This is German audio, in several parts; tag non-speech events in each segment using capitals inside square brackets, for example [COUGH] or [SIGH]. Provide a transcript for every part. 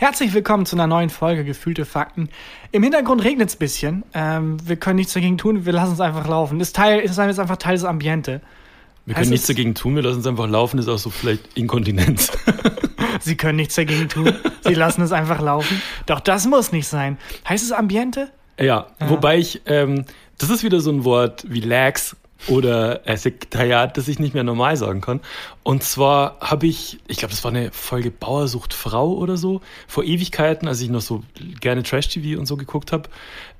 Herzlich willkommen zu einer neuen Folge Gefühlte Fakten. Im Hintergrund regnet es ein bisschen. Ähm, wir können nichts dagegen tun, wir lassen es einfach laufen. Das Teil ist einfach Teil des Ambiente. Wir können Es nichts dagegen tun, wir lassen es einfach laufen, ist auch so vielleicht Inkontinenz. [LAUGHS] Sie können nichts dagegen tun. Sie lassen es einfach laufen. Doch das muss nicht sein. Heißt es Ambiente? ja, wobei ich, ähm, das ist wieder so ein Wort wie Lax oder äh, Sekretariat, das ich nicht mehr normal sagen kann. Und zwar habe ich, ich glaube, das war eine Folge Bauersucht Frau oder so, vor Ewigkeiten, als ich noch so gerne Trash-TV und so geguckt habe,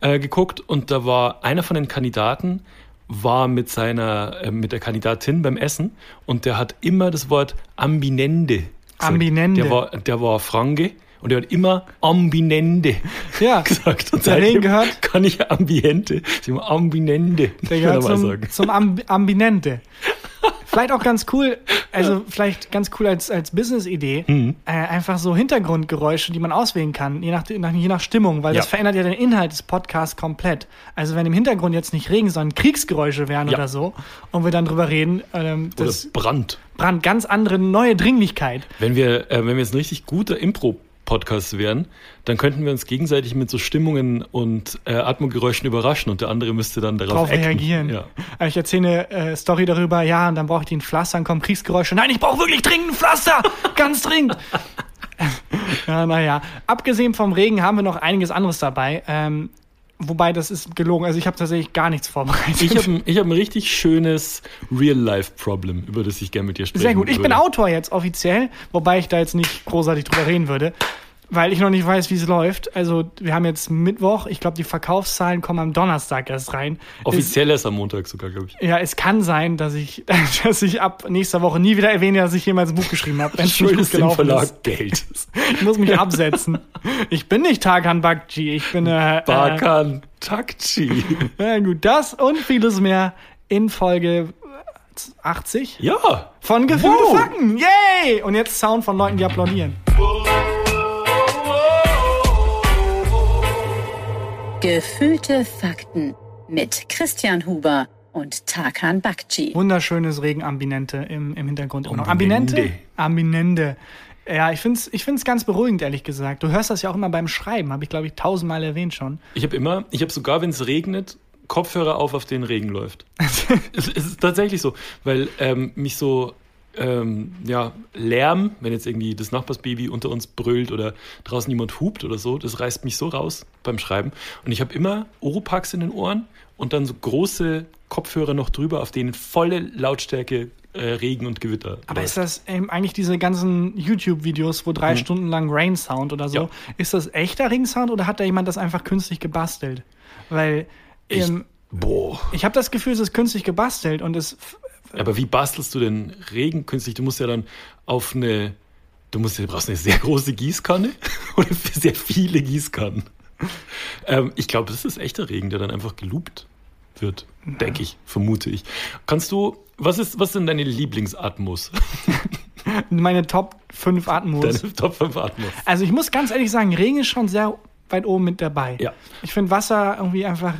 äh, geguckt. Und da war einer von den Kandidaten, war mit seiner, äh, mit der Kandidatin beim Essen und der hat immer das Wort Ambinende gesagt. Ambinende. Der war, der war Franke und der hat immer Ambinende Ja. [LAUGHS] gesagt. Und seitdem gehört? kann ich Ambiente, immer Ambinende, Der gehört zum, sagen. zum Amb Ambinente. Vielleicht auch ganz cool, also vielleicht ganz cool als, als Business-Idee, Mhm. äh, einfach so Hintergrundgeräusche, die man auswählen kann, je nach, je nach Stimmung, weil das Ja. verändert ja den Inhalt des Podcasts komplett. Also wenn im Hintergrund jetzt nicht Regen, sondern Kriegsgeräusche wären Ja. oder so und wir dann drüber reden, ähm, Oder das Brand. brand ganz andere, neue Dringlichkeit. Wenn wir, äh, wenn wir jetzt ein richtig guter Impro-Podcast wären, dann könnten wir uns gegenseitig mit so Stimmungen und äh, Atmungsgeräuschen überraschen und der andere müsste dann darauf Drauf reagieren. Ja. Aber Ich erzähle eine äh, Story darüber, ja, und dann brauche ich ein Pflaster, dann kommen Kriegsgeräusche. Nein, ich brauche wirklich dringend ein Pflaster! [LAUGHS] Ganz dringend! [LAUGHS] ja, naja. Abgesehen vom Regen haben wir noch einiges anderes dabei. Ähm, wobei, das ist gelogen. Also ich habe tatsächlich gar nichts vorbereitet. Ich habe ein, ich hab ein richtig schönes Real-Life-Problem, über das ich gerne mit dir sprechen Sehr gut. Ich bin würde. Autor jetzt offiziell, wobei ich da jetzt nicht großartig drüber reden würde, weil ich noch nicht weiß, wie es läuft. Also wir haben jetzt Mittwoch. Ich glaube, die Verkaufszahlen kommen am Donnerstag erst rein. Es- Offiziell ist am Montag sogar, glaube ich. Ja, es kann sein, dass ich, [LAUGHS] dass ich ab nächster Woche nie wieder erwähne, dass ich jemals ein Buch geschrieben habe. wenn es [LAUGHS] nicht gut Schuldest dem Verlag ist. Geld. [LAUGHS] Ich muss mich absetzen. Ich bin nicht Tarkan Bakci, ich bin äh, äh, Bakan Takchi. ja, gut, das und vieles mehr in Folge 80 Ja. von Gefühlte Wow. Fakten. Yay! Und jetzt Sound von Leuten, die applaudieren. Gefühlte Fakten mit Christian Huber und Tarkan Bakci. Wunderschönes Regenambinente im, im Hintergrund. immer noch. Ambinente. Ambinente? Ja, ich find's, ich find's ganz beruhigend, ehrlich gesagt. Du hörst das ja auch immer beim Schreiben, habe ich, glaube ich, tausendmal erwähnt schon. Ich habe immer, ich habe sogar, wenn es regnet, Kopfhörer auf, auf denen Regen läuft. [LAUGHS] es, es ist tatsächlich so, weil ähm, mich so ähm, ja, Lärm, wenn jetzt irgendwie das Nachbarsbaby unter uns brüllt oder draußen jemand hupt oder so, das reißt mich so raus beim Schreiben. Und ich habe immer Oropax in den Ohren und dann so große Kopfhörer noch drüber, auf denen volle Lautstärke äh, Regen und Gewitter. Aber läuft. ist das ähm, eigentlich diese ganzen YouTube-Videos, wo drei Stunden lang Rain-Sound oder so, Ja. ist das echter Ring-Sound oder hat da jemand das einfach künstlich gebastelt? Weil Ich- ähm, Boah. ich habe das Gefühl, es ist künstlich gebastelt und es Aber wie bastelst du denn Regen künstlich? Du musst ja dann auf eine, du musst, du brauchst eine sehr große Gießkanne [LAUGHS] oder sehr viele Gießkannen. Ähm, ich glaube, das ist echter Regen, der dann einfach geloopt wird, denke ich, vermute ich. Kannst du, was ist, was sind deine Lieblingsatmos? [LAUGHS] meine Top 5 Atmos. Deine Top 5 Atmos? Also ich muss ganz ehrlich sagen, Regen ist schon sehr weit oben mit dabei. Ja. Ich finde Wasser irgendwie einfach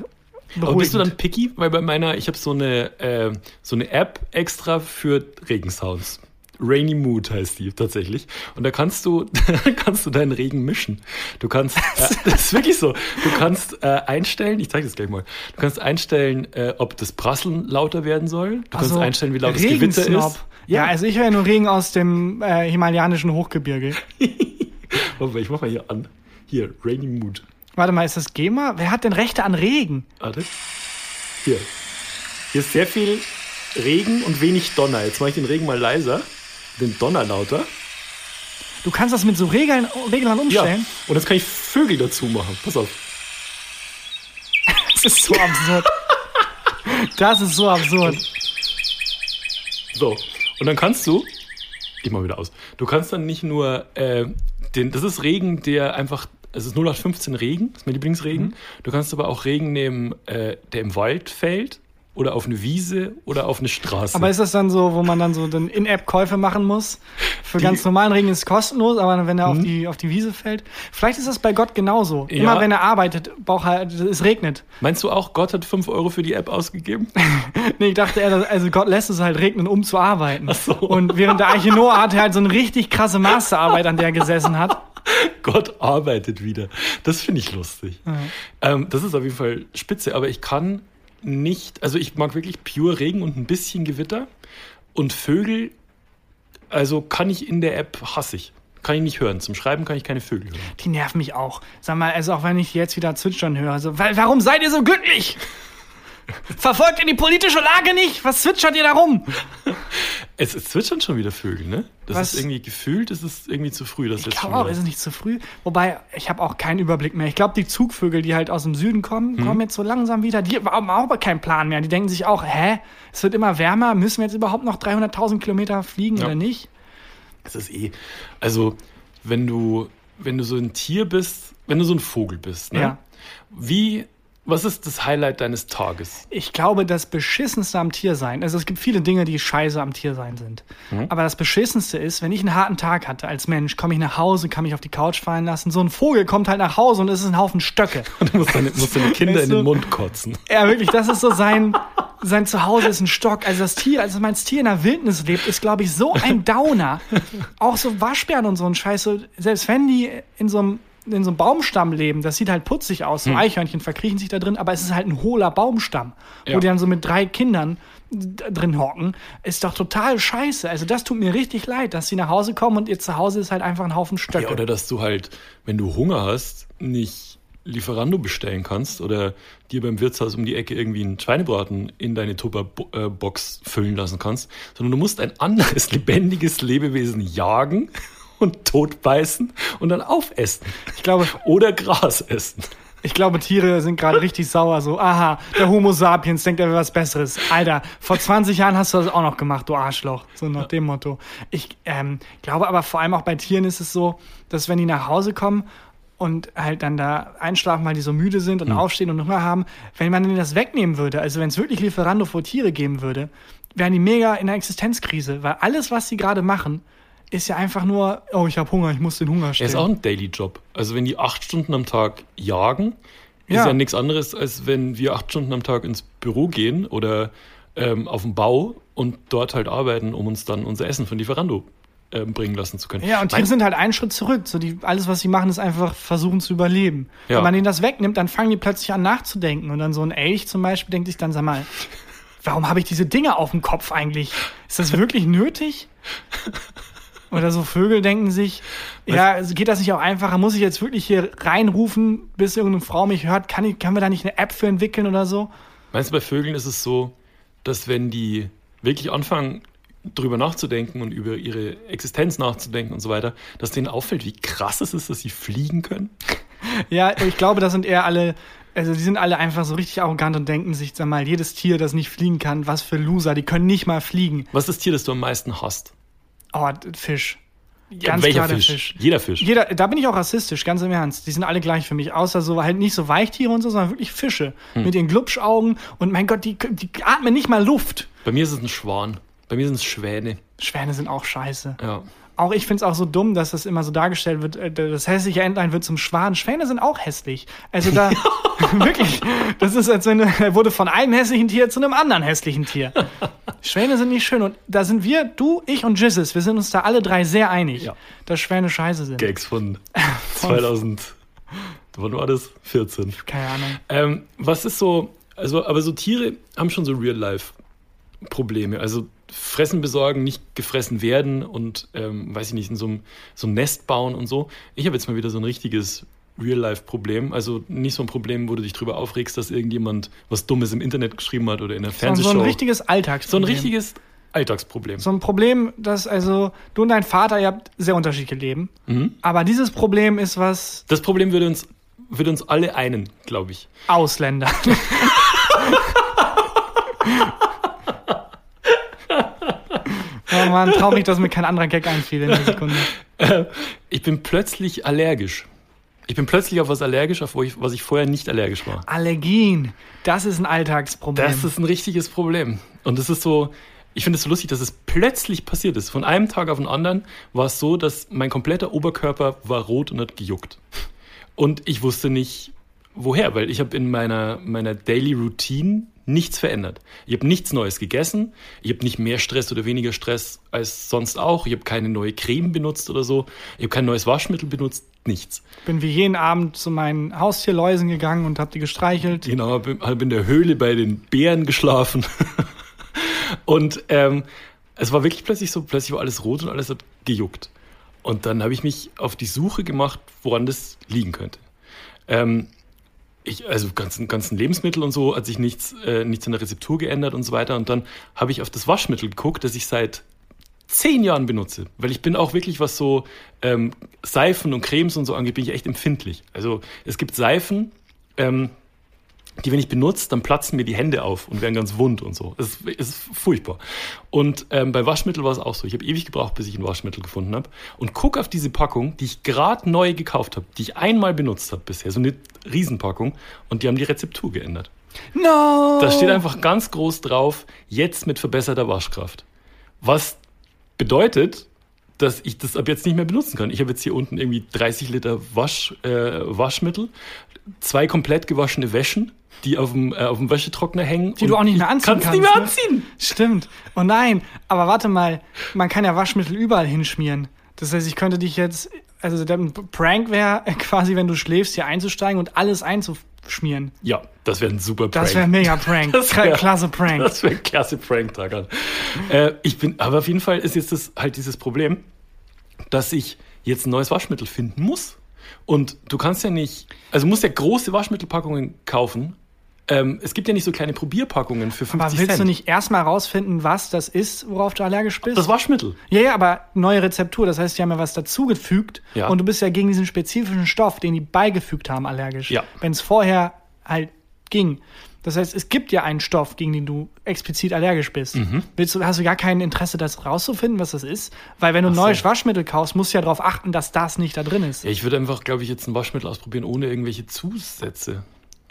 beruhigend. Aber bist du dann picky? Weil bei meiner, ich habe so eine, äh, so eine App extra für Regensounds. Rainy Mood heißt die tatsächlich. Und da kannst du, [LAUGHS] kannst du deinen Regen mischen. Du kannst, [LAUGHS] äh, das ist wirklich so. Du kannst äh, einstellen, ich zeige das gleich mal. Du kannst einstellen, äh, ob das Prasseln lauter werden soll. Du kannst Also, einstellen, wie laut das Gewitter ist. Ja, also ich höre nur Regen aus dem äh, himalayanischen Hochgebirge. [LAUGHS] Warte mal, ich mach mal hier an. Hier, Rainy Mood. Warte mal, ist das GEMA? Wer hat denn Rechte an Regen? Warte. Hier. Hier ist sehr viel Regen und wenig Donner. Jetzt mache ich den Regen mal leiser. Den Donner lauter. Du kannst das mit so Regeln, Reglern Ja. umstellen? Und jetzt kann ich Vögel dazu machen. Pass auf. Das ist so absurd. Das ist so absurd. So. Und dann kannst du. Ich mach wieder aus. Du kannst dann nicht nur äh, den. Das ist Regen, der einfach. Es ist 0815 Regen, das ist mein Lieblingsregen. Du kannst aber auch Regen nehmen, äh, der im Wald fällt. Oder auf eine Wiese oder auf eine Straße. Aber ist das dann so, wo man dann so dann In-App-Käufe machen muss? Für Die- ganz normalen Regen ist es kostenlos, aber wenn er auf, die, auf die Wiese fällt. Vielleicht ist das bei Gott genauso. Ja. Immer wenn er arbeitet, braucht er, es regnet. Meinst du auch, Gott hat 5 Euro für die App ausgegeben? [LAUGHS] Nee, ich dachte, er, also Gott lässt es halt regnen, um zu arbeiten. Ach so. Und während der Arche Noah hat er halt so eine richtig krasse Masterarbeit, an der er gesessen hat. [LAUGHS] Gott arbeitet wieder. Das finde ich lustig. Ähm, das ist auf jeden Fall spitze, aber ich kann nicht, also ich mag wirklich pure Regen und ein bisschen Gewitter. Und Vögel, also kann ich in der App hassig. Kann ich nicht hören. Zum Schreiben kann ich keine Vögel hören. Die nerven mich auch. Sag mal, also auch wenn ich jetzt wieder zwitschern höre, so, wa- warum seid ihr so glücklich? Verfolgt ihr die politische Lage nicht? Was zwitschert ihr da rum? Es, es zwitschern schon wieder Vögel, ne? Das Was? ist irgendwie gefühlt, ist es irgendwie zu früh. Das Ich glaube auch, ist es nicht zu früh. Wobei, ich habe auch keinen Überblick mehr. Ich glaube, die Zugvögel, die halt aus dem Süden kommen, Mhm. kommen jetzt so langsam wieder. Die haben auch keinen Plan mehr. Die denken sich auch, hä, es wird immer wärmer. Müssen wir jetzt überhaupt noch 300.000 Kilometer fliegen Ja. oder nicht? Es ist eh. Also, wenn du, wenn du so ein Tier bist, wenn du so ein Vogel bist, ne? Ja. Wie, was ist das Highlight deines Tages? Ich glaube, das Beschissenste am Tiersein, also es gibt viele Dinge, die scheiße am Tiersein sind. Mhm. Aber das Beschissenste ist, wenn ich einen harten Tag hatte als Mensch, komme ich nach Hause, kann mich auf die Couch fallen lassen. So ein Vogel kommt halt nach Hause und es ist ein Haufen Stöcke. [LAUGHS] Du musst deine, musst deine Kinder Weißt in den du? Mund kotzen. [LAUGHS] Ja, wirklich, das ist so sein, sein Zuhause ist ein Stock. Also das Tier, also mein Tier in der Wildnis lebt, ist, glaube ich, so ein Downer. [LAUGHS] Auch so Waschbären und so ein Scheiß. So, selbst wenn die in so einem in so einem Baumstamm leben, das sieht halt putzig aus. Hm. So Eichhörnchen verkriechen sich da drin, aber es ist halt ein hohler Baumstamm, Ja. wo die dann so mit drei Kindern drin hocken. Ist doch total scheiße. Also das tut mir richtig leid, dass sie nach Hause kommen und ihr Zuhause ist halt einfach ein Haufen Stöcke. Ja, oder dass du halt, wenn du Hunger hast, nicht Lieferando bestellen kannst oder dir beim Wirtshaus um die Ecke irgendwie einen Schweinebraten in deine Tupperbox füllen lassen kannst, sondern du musst ein anderes [LAUGHS] lebendiges Lebewesen jagen und totbeißen und dann aufessen. ich glaube, Oder Gras essen. Ich glaube, Tiere sind gerade richtig sauer. So, aha, der Homo sapiens denkt, er will was Besseres. Alter, vor 20 Jahren hast du das auch noch gemacht, du Arschloch. So nach dem Motto. Ich ähm, glaube aber vor allem auch bei Tieren ist es so, dass wenn die nach Hause kommen und halt dann da einschlafen, weil die so müde sind und aufstehen und Hunger haben, wenn man denen das wegnehmen würde, also wenn es wirklich Lieferando vor Tiere geben würde, wären die mega in einer Existenzkrise, weil alles, was sie gerade machen, ist ja einfach nur, oh, ich habe Hunger, ich muss den Hunger Er stillen. ist auch ein Daily Job. Also wenn die acht Stunden am Tag jagen, ist Ja. ja nichts anderes, als wenn wir acht Stunden am Tag ins Büro gehen oder ähm, auf dem Bau und dort halt arbeiten, um uns dann unser Essen von Lieferando ähm, bringen lassen zu können. Ja, und Tiere sind halt einen Schritt zurück. So die, alles, was sie machen, ist einfach versuchen zu überleben. Ja. Wenn man denen das wegnimmt, dann fangen die plötzlich an nachzudenken. Und dann so ein Elch zum Beispiel denkt sich dann, sag mal, warum habe ich diese Dinge auf dem Kopf eigentlich? Ist das wirklich nötig? [LAUGHS] Oder so Vögel denken sich, ja, also geht das nicht auch einfacher? Muss ich jetzt wirklich hier reinrufen, bis irgendeine Frau mich hört? Kann, ich, können wir da nicht eine App für entwickeln oder so? Meinst du, bei Vögeln ist es so, dass wenn die wirklich anfangen, drüber nachzudenken und über ihre Existenz nachzudenken und so weiter, dass denen auffällt, wie krass es ist, dass sie fliegen können? [LAUGHS] Ja, ich glaube, das sind eher alle, also die sind alle einfach so richtig arrogant und denken sich, sag mal, jedes Tier, das nicht fliegen kann, was für Loser, die können nicht mal fliegen. Was ist das Tier, das du am meisten hast? Oh, Fisch. Ja, Ganz welcher Fisch? Fisch. Jeder Fisch. Jeder, da bin ich auch rassistisch, ganz im Ernst. Die sind alle gleich für mich, außer so halt nicht so Weichtiere und so, sondern wirklich Fische Hm. mit ihren Glubschaugen und mein Gott, die, die atmen nicht mal Luft. Bei mir ist es ein Schwan. Bei mir sind es Schwäne. Schwäne sind auch scheiße. Ja. Auch ich finde es auch so dumm, dass das immer so dargestellt wird, äh, das hässliche Entlein wird zum Schwan. Schwäne sind auch hässlich. Also da, [LAUGHS] [LAUGHS] wirklich, das ist, als wenn er wurde von einem hässlichen Tier zu einem anderen hässlichen Tier. Schwäne sind nicht schön und da sind wir, du, ich und Jizzes, wir sind uns da alle drei sehr einig, Ja. dass Schwäne scheiße sind. Gags von [LAUGHS] 2000. Wann war das? 14. Keine Ahnung. Ähm, was ist so, also, aber so Tiere haben schon so Real-Life-Probleme. Also Fressen besorgen, nicht gefressen werden und, ähm, weiß ich nicht, in so einem, so einem Nest bauen und so. Ich habe jetzt mal wieder so ein richtiges Real-Life-Problem. Also nicht so ein Problem, wo du dich drüber aufregst, dass irgendjemand was Dummes im Internet geschrieben hat oder in der So, Fernsehshow. so ein richtiges so Alltagsproblem. ein richtiges Alltagsproblem. So ein Problem, dass also du und dein Vater, ihr habt sehr unterschiedliche Leben. Mhm. Aber dieses Problem ist was Das Problem würde uns, würde uns alle einen, glaube ich. Ausländer. [LAUGHS] oh Mann, traurig, dass mir kein anderer Gag einfiel in der Sekunde. [LAUGHS] Ich bin plötzlich allergisch. Ich bin plötzlich auf was allergisch, auf ich, was ich vorher nicht allergisch war. Allergien, das ist ein Alltagsproblem. Das ist ein richtiges Problem. Und es ist so, ich finde es so lustig, dass es plötzlich passiert ist. Von einem Tag auf den anderen war es so, dass mein kompletter Oberkörper war rot und hat gejuckt. Und ich wusste nicht, woher, weil ich habe in meiner, meiner Daily Routine nichts verändert. Ich habe nichts Neues gegessen. Ich habe nicht mehr Stress oder weniger Stress als sonst auch. Ich habe keine neue Creme benutzt oder so. Ich habe kein neues Waschmittel benutzt. Nichts. bin wie jeden Abend zu meinen Haustierläusen gegangen und habe die gestreichelt. Genau, habe hab in der Höhle bei den Bären geschlafen. [LAUGHS] und ähm, es war wirklich plötzlich so, plötzlich war alles rot und alles hat gejuckt. Und dann habe ich mich auf die Suche gemacht, woran das liegen könnte. Ähm, ich, also ganzen, ganzen Lebensmittel und so hat sich nichts, äh, nichts in der Rezeptur geändert und so weiter. Und dann habe ich auf das Waschmittel geguckt, das ich seit zehn Jahren benutze. Weil ich bin auch wirklich, was so ähm, Seifen und Cremes und so angeht, bin ich echt empfindlich. Also es gibt Seifen, ähm, die, wenn ich benutze, dann platzen mir die Hände auf und werden ganz wund und so. Es ist, es ist furchtbar. Und ähm, bei Waschmittel war es auch so. Ich habe ewig gebraucht, bis ich ein Waschmittel gefunden habe. Und guck auf diese Packung, die ich gerade neu gekauft habe, die ich einmal benutzt habe bisher. So eine Riesenpackung. Und die haben die Rezeptur geändert. No! Da steht einfach ganz groß drauf, jetzt mit verbesserter Waschkraft. Was bedeutet, dass ich das ab jetzt nicht mehr benutzen kann. Ich habe jetzt hier unten irgendwie 30 Liter Wasch, äh, Waschmittel, zwei komplett gewaschene Wäschen, die auf dem, äh, auf dem Wäschetrockner hängen. Die du auch nicht mehr anziehen kannst. kannst. nicht mehr ne? anziehen. Stimmt. Oh nein, aber warte mal, man kann ja Waschmittel überall hinschmieren. Das heißt, ich könnte dich jetzt, also der Prank wäre [LAUGHS] quasi, wenn du schläfst, hier einzusteigen und alles einzuschmieren. Ja, das wäre ein super [LAUGHS] Prank. Das wäre mega Prank. Das wär- Klasse Prank. Das wäre ein klasse Prank, Tagan. äh, ich bin, aber auf jeden Fall ist jetzt das halt dieses Problem, dass ich jetzt ein neues Waschmittel finden muss. Und du kannst ja nicht, also du musst ja große Waschmittelpackungen kaufen. Ähm, es gibt ja nicht so kleine Probierpackungen für 50 Aber willst Cent. du nicht erstmal rausfinden, was das ist, worauf du allergisch bist? das Waschmittel. ja, ja, aber neue Rezeptur, das heißt, die haben ja was dazugefügt Ja. und du bist ja gegen diesen spezifischen Stoff, den die beigefügt haben, allergisch. Ja. Wenn es vorher halt ging. Das heißt, es gibt ja einen Stoff, gegen den du explizit allergisch bist. Mhm. Willst du, hast du gar kein Interesse, das rauszufinden, was das ist? Weil wenn du Ach so. neues Waschmittel kaufst, musst du ja darauf achten, dass das nicht da drin ist. Ja, ich würde einfach, glaube ich, jetzt ein Waschmittel ausprobieren ohne irgendwelche Zusätze.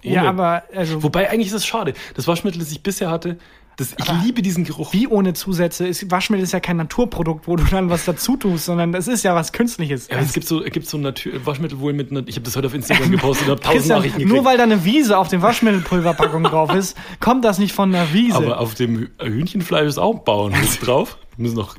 Ja, Ohne- aber also Wobei eigentlich ist es schade. Das Waschmittel, das ich bisher hatte, das, ich Aber- liebe diesen Geruch. wie ohne Zusätze? Ist, Waschmittel ist ja kein Naturprodukt, wo du dann was dazu tust, sondern das ist ja was Künstliches. Ja, es gibt so, gibt so Natür Waschmittel wohl mit, ich habe das heute auf Instagram gepostet und habe tausend Christian, Nachrichten gekriegt. nur weil da eine Wiese auf dem Waschmittelpulverpackung drauf ist, kommt das nicht von einer Wiese. aber auf dem Hü- Hühnchenfleisch ist auch ein Bauernhof [LAUGHS] drauf. Wir müssen noch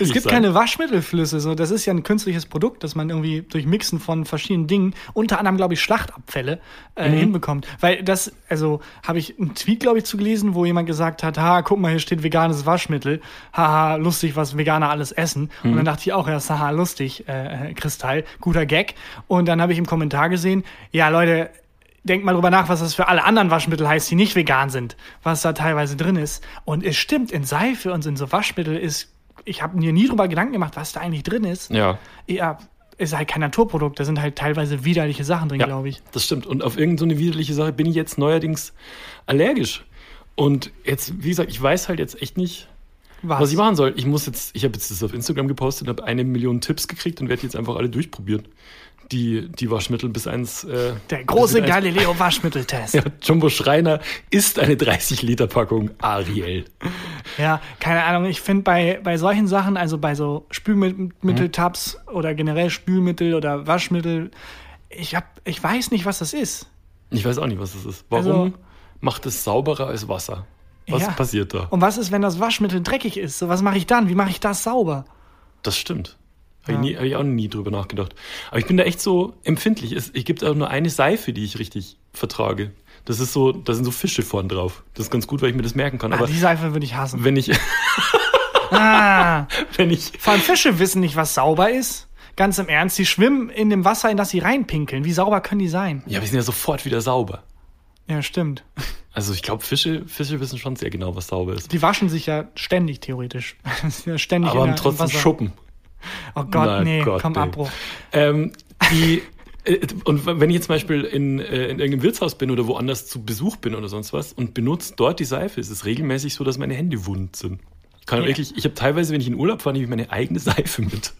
es gibt sein. keine Waschmittelflüsse, so das ist ja ein künstliches Produkt, das man irgendwie durch Mixen von verschiedenen Dingen, unter anderem glaube ich Schlachtabfälle, äh, Mhm. hinbekommt. Weil das, also habe ich einen Tweet glaube ich zu gelesen, wo jemand gesagt hat, ha, guck mal, hier steht veganes Waschmittel, haha, lustig, was Veganer alles essen. Und Mhm. dann dachte ich auch, ja, haha, lustig, äh, Kristall, guter Gag. Und dann habe ich im Kommentar gesehen, ja Leute, denkt mal drüber nach, was das für alle anderen Waschmittel heißt, die nicht vegan sind, was da teilweise drin ist. Und es stimmt, in Seife und in so Waschmittel ist, ich habe mir nie drüber Gedanken gemacht, was da eigentlich drin ist. Ja, Ja, ist halt kein Naturprodukt, da sind halt teilweise widerliche Sachen drin, ja glaube ich. das stimmt. Und auf irgendeine so widerliche Sache bin ich jetzt neuerdings allergisch. Und jetzt, wie gesagt, ich weiß halt jetzt echt nicht, Was? was ich machen soll. Ich muss jetzt, ich habe jetzt das auf Instagram gepostet habe eine Million Tipps gekriegt und werde jetzt einfach alle durchprobieren. Die, die Waschmittel bis eins. Äh, Der große Galileo-Waschmitteltest. [LAUGHS] Ja, Jumbo Schreiner ist eine 30-Liter-Packung Ariel. Ja, keine Ahnung. Ich finde bei, bei solchen Sachen, also bei so Spülmitteltabs oder generell Spülmittel oder Waschmittel, ich, hab, ich weiß nicht, was das ist. Ich weiß auch nicht, was das ist. Warum Also- macht es sauberer als Wasser? Was Ja. passiert da? Und was ist, wenn das Waschmittel dreckig ist? So, was mache ich dann? Wie mache ich das sauber? Das stimmt. Habe Ja. ich, nie- hab ich auch nie drüber nachgedacht. Aber ich bin da echt so empfindlich. Es, ich gibt auch nur eine Seife, die ich richtig vertrage. Das ist so, da sind so Fische vorn drauf. Das ist ganz gut, weil ich mir das merken kann. Ah, Aber die Seife würde ich hassen. wenn ich, [LAUGHS] Ah, [LAUGHS] wenn ich, vor allem Fische wissen nicht, was sauber ist. Ganz im Ernst, die schwimmen in dem Wasser, in das sie reinpinkeln. Wie sauber können die sein? ja, wir sind ja sofort wieder sauber. Ja, stimmt. Also ich glaube, Fische, Fische wissen schon sehr genau, was sauber ist. Die waschen sich ja ständig, theoretisch. [LAUGHS] ja ständig Aber haben trotzdem. Schuppen. Oh Gott, Na nee, Gott, komm, ey. Abbruch. Ähm, die, äh, und wenn ich jetzt zum Beispiel in, äh, in irgendeinem Wirtshaus bin oder woanders zu Besuch bin oder sonst was und benutze dort die Seife, ist es regelmäßig so, dass meine Hände wund sind. Ich kann Ja. wirklich, ich habe teilweise, wenn ich in Urlaub fahre, nehme ich meine eigene [LAUGHS] Seife mit.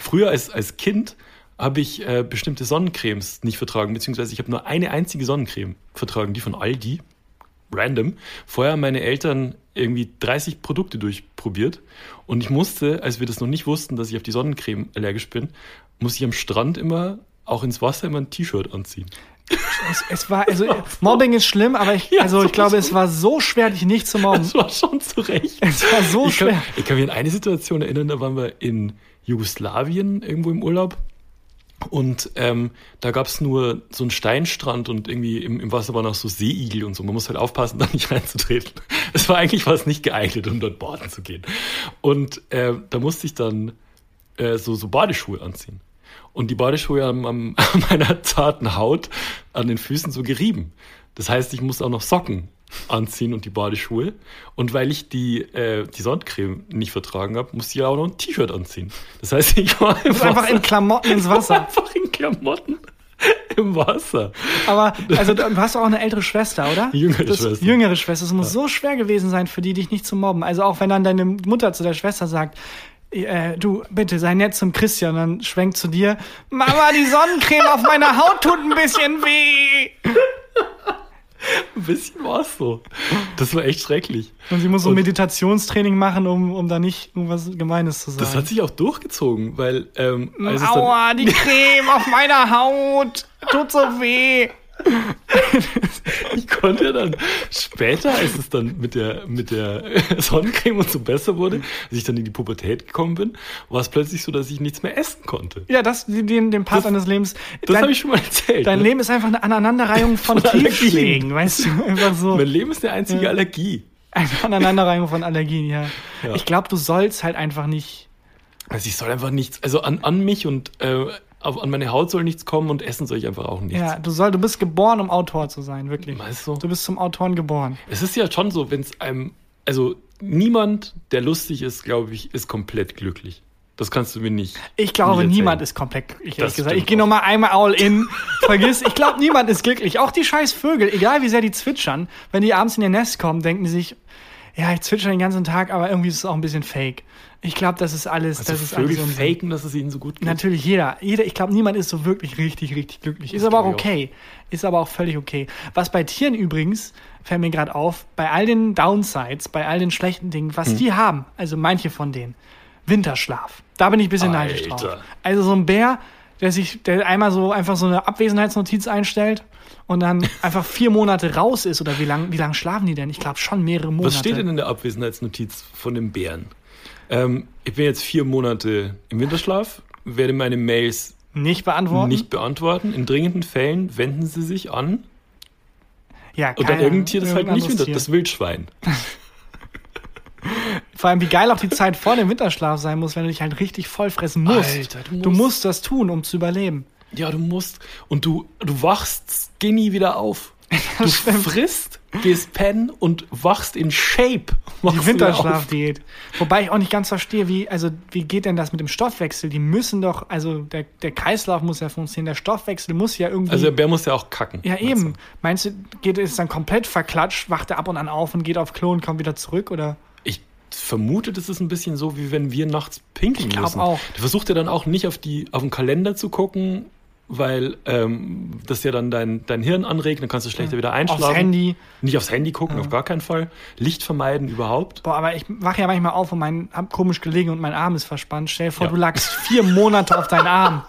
Früher als, als Kind habe ich äh, bestimmte Sonnencremes nicht vertragen, beziehungsweise ich habe nur eine einzige Sonnencreme vertragen, die von Aldi, random. Vorher haben meine Eltern irgendwie 30 Produkte durchprobiert und ich musste, als wir das noch nicht wussten, dass ich auf die Sonnencreme allergisch bin, muss ich am Strand immer auch ins Wasser immer ein T-Shirt anziehen. Es, es war, [LAUGHS] also Mobbing ist schlimm, aber ich, Ja, also ich glaube, es war so schwer, dich nicht zu mobben. Das war schon zu Recht. Es war so ich kann, schwer. ich kann mich an eine Situation erinnern, da waren wir in Jugoslawien irgendwo im Urlaub. Und ähm, da gab's nur so einen Steinstrand und irgendwie im, im Wasser waren auch so Seeigel und so. Man muss halt aufpassen, [LAUGHS] da nicht reinzutreten. Es war eigentlich was nicht geeignet, um dort baden zu gehen. Und äh, da musste ich dann äh, so, so Badeschuhe anziehen. Und die Badeschuhe haben am, [LAUGHS] an meiner zarten Haut an den Füßen so gerieben. Das heißt, ich muss auch noch Socken anziehen und die Badeschuhe. Und weil ich die, äh, die Sonnencreme nicht vertragen habe, musste ich auch noch ein T-Shirt anziehen. Das heißt, ich war im bist einfach in Klamotten ins [LAUGHS] Wasser. einfach in Klamotten [LAUGHS] im Wasser. Aber also du hast auch eine ältere Schwester, oder? Jüngere das, Schwester. Jüngere Schwester. Es muss so schwer gewesen sein für die, dich nicht zu mobben. Also auch wenn dann deine Mutter zu der Schwester sagt, äh, du, bitte sei nett zum Christian, dann schwenkt zu dir, Mama, die Sonnencreme auf meiner Haut tut ein bisschen weh. Ein bisschen war es so. Das war echt schrecklich. Und sie muss so Und- Meditationstraining machen, um, um da nicht irgendwas Gemeines zu sagen. Das hat sich auch durchgezogen, weil ähm, Aua, die Creme auf meiner Haut tut so weh. [LAUGHS] ich konnte dann später, als es dann mit der, mit der [LAUGHS] Sonnencreme und so besser wurde, als ich dann in die Pubertät gekommen bin, war es plötzlich so, dass ich nichts mehr essen konnte. Ja, das, den, den Part Das- deines Lebens. Das habe ich schon mal erzählt. dein ne? Leben ist einfach eine Aneinanderreihung [LAUGHS] von Von Allergien. Tiefschlägen, weißt du? Einfach so. Mein Leben ist eine einzige Ja. Allergie. Eine Aneinanderreihung von Allergien, ja. Ja. Ich glaube, du sollst halt einfach nicht. Also ich soll einfach nichts, also an, an mich und äh, auf, an meine Haut soll nichts kommen und essen soll ich einfach auch nichts. Ja, du soll, du bist geboren, um Autor zu sein, wirklich. Weißt du? Du bist zum Autoren geboren. Es ist ja schon so, wenn es einem, also niemand, der lustig ist, glaube ich, ist komplett glücklich. Das kannst du mir nicht. Ich glaube, niemand ist komplett glücklich, ehrlich gesagt. Ich gehe auch. noch mal einmal all in. [LAUGHS] Vergiss, ich glaube, niemand ist glücklich. Auch die scheiß Vögel, egal wie sehr die zwitschern, wenn die abends in ihr Nest kommen, denken die sich, ja, ich zwitscher den ganzen Tag, aber irgendwie ist es auch ein bisschen fake. Ich glaube, das ist alles, Also das ist alles Unsinn. faken, dass es ihnen so gut geht. Natürlich jeder. Jeder, ich glaube, niemand ist so wirklich richtig, richtig glücklich. Ist aber auch okay. Ist aber auch völlig okay. Was bei Tieren übrigens, fällt mir gerade auf, bei all den Downsides, bei all den schlechten Dingen, was Hm. die haben, also manche von denen, Winterschlaf. Da bin ich ein bisschen neidisch drauf. Alter. Also so ein Bär, der sich, der einmal so einfach so eine Abwesenheitsnotiz einstellt und dann einfach vier Monate raus ist oder wie lang, wie lang schlafen die denn? Ich glaube schon mehrere Monate. Was steht denn in der Abwesenheitsnotiz von dem Bären? Ähm, ich bin jetzt vier Monate im Winterschlaf, werde meine Mails Nicht beantworten? nicht beantworten. In dringenden Fällen wenden sie sich an. ja, Und dann keine- irgendein Tier, das halt nicht winter, das Wildschwein. [LAUGHS] Vor allem, wie geil auch die Zeit vor dem Winterschlaf sein muss, wenn du dich halt richtig vollfressen musst. Alter, du du musst- musst das tun, um zu überleben. Ja, du musst. Und du, du wachst skinny wieder auf. [LAUGHS] Du frisst, gehst pennen und wachst in Shape. Wachst Die. Winterschlafdiät. Wobei ich auch nicht ganz verstehe, wie, also, wie geht denn das mit dem Stoffwechsel? Die müssen doch, also, der, der Kreislauf muss ja funktionieren, der Stoffwechsel muss ja irgendwie. Also der Bär muss ja auch kacken. ja, eben. du. Meinst du, geht es dann komplett verklatscht, wacht er ab und an auf und geht auf Klo und kommt wieder zurück? Oder? Ich vermute, das ist ein bisschen so, wie wenn wir nachts pinkeln Ich müssen. auch. Du versuchst ja dann auch nicht auf, die, auf den Kalender zu gucken, weil ähm, das ja dann dein, dein Hirn anregt, dann kannst du schlechter wieder einschlafen. Aufs Handy. Nicht aufs Handy gucken, auf gar keinen Fall. Licht vermeiden überhaupt. Boah, aber ich wache ja manchmal auf und mein, hab komisch gelegen und mein Arm ist verspannt. Stell dir vor, Ja. du lagst vier Monate auf deinen Arm.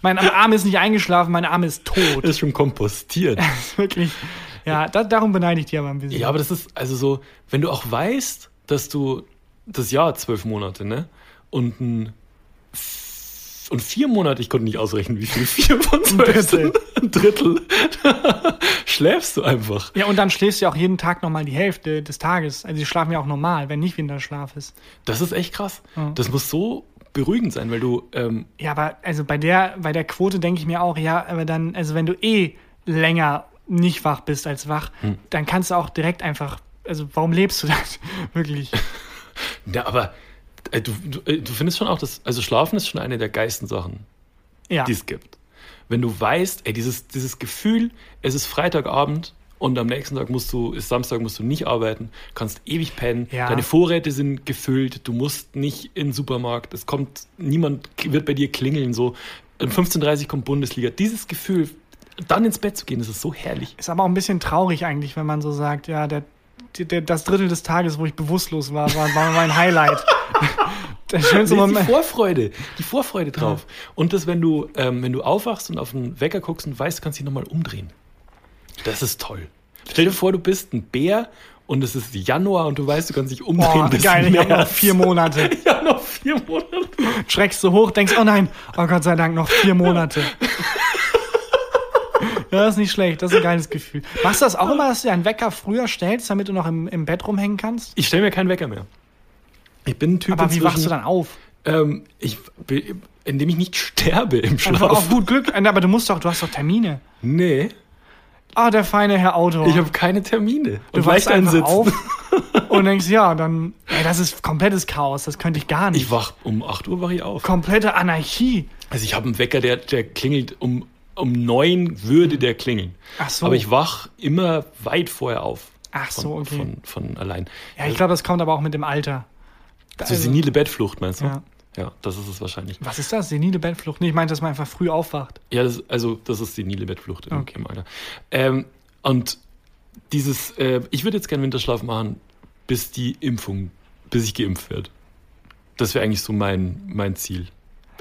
Mein Arm ist nicht eingeschlafen, mein Arm ist tot. Ist schon kompostiert. [LAUGHS] Wirklich. Ja, da, darum beneide ich dich aber ein bisschen. Ja, aber das ist also so, wenn du auch weißt, dass du das Jahr zwölf Monate, ne? Und ein und vier Monate, ich konnte nicht ausrechnen, wie viel vier von [LAUGHS] zwölf Drittel. sind. Ein Drittel. [LAUGHS] Schläfst du einfach. Ja, und dann schläfst du ja auch jeden Tag nochmal die Hälfte des Tages. Also die schlafen ja auch normal, wenn nicht Winterschlaf ist. Das ist echt krass. Ja. Das muss so beruhigend sein, weil du, ähm, Ja, aber also bei der, bei der Quote denke ich mir auch, ja, aber dann, also wenn du eh länger nicht wach bist als wach, Hm. dann kannst du auch direkt einfach, also warum lebst du [LAUGHS] das? Wirklich. ja, aber du, du, äh, du findest schon auch, dass, also Schlafen ist schon eine der geilsten Sachen, Ja. die es gibt. Wenn du weißt, ey, dieses, dieses Gefühl, es ist Freitagabend und am nächsten Tag musst du, ist Samstag, musst du nicht arbeiten, kannst ewig pennen, Ja. deine Vorräte sind gefüllt, du musst nicht in den Supermarkt, es kommt, niemand wird bei dir klingeln, so. um 15.30 Uhr kommt Bundesliga. Dieses Gefühl, dann ins Bett zu gehen, das ist so herrlich. Ist aber auch ein bisschen traurig eigentlich, wenn man so sagt, ja, der, das Drittel des Tages, wo ich bewusstlos war, war, war mein Highlight. [LAUGHS] der schönste Nee, die Moment. Vorfreude, die Vorfreude drauf. Und das, wenn du, ähm, wenn du aufwachst und auf den Wecker guckst und weißt, du kannst dich nochmal umdrehen. Das ist toll. Stell dir vor, du bist ein Bär und es ist Januar und du weißt, du kannst dich umdrehen. Boah, geil, ich hab noch März. vier Monate. [LAUGHS] Ja, noch vier Monate. Schreckst du hoch, denkst, oh nein, oh Gott sei Dank, noch vier Monate. [LAUGHS] Ja, das ist nicht schlecht, das ist ein geiles Gefühl. Machst du das auch immer, dass du deinen Wecker früher stellst, damit du noch im, im Bett rumhängen kannst? Ich stelle mir keinen Wecker mehr. Ich bin ein Typ Aber wie wachst du dann auf? Ähm, ich, indem ich nicht sterbe im Einfach Schlaf. auf gut Glück. Aber du musst doch, du hast doch Termine. Nee, Ah, der feine Herr Autor. ich habe keine Termine. du Und wachst einfach einsitzen. auf [LAUGHS] und denkst, ja, dann, ey, das ist komplettes Chaos, das könnte ich gar nicht. Ich wach um 8 Uhr wach ich auf. Komplette Anarchie. Also ich habe einen Wecker, der, der klingelt um, um 9 würde der klingeln. Ach so. Aber ich wach immer weit vorher auf. Ach Von, so, okay. Von, von allein. Ja, ich glaube, das kommt aber auch mit dem Alter. So senile Bettflucht, meinst du? Ja. Ja, das ist es wahrscheinlich. Was ist das? Senile Bettflucht? Nee, ich meinte, dass man einfach früh aufwacht. Ja, das, also das ist senile Bettflucht im, Okay. im Alter. Ähm, und dieses, äh, ich würde jetzt gerne Winterschlaf machen, bis die Impfung, bis ich geimpft werde. Das wäre eigentlich so mein, mein Ziel.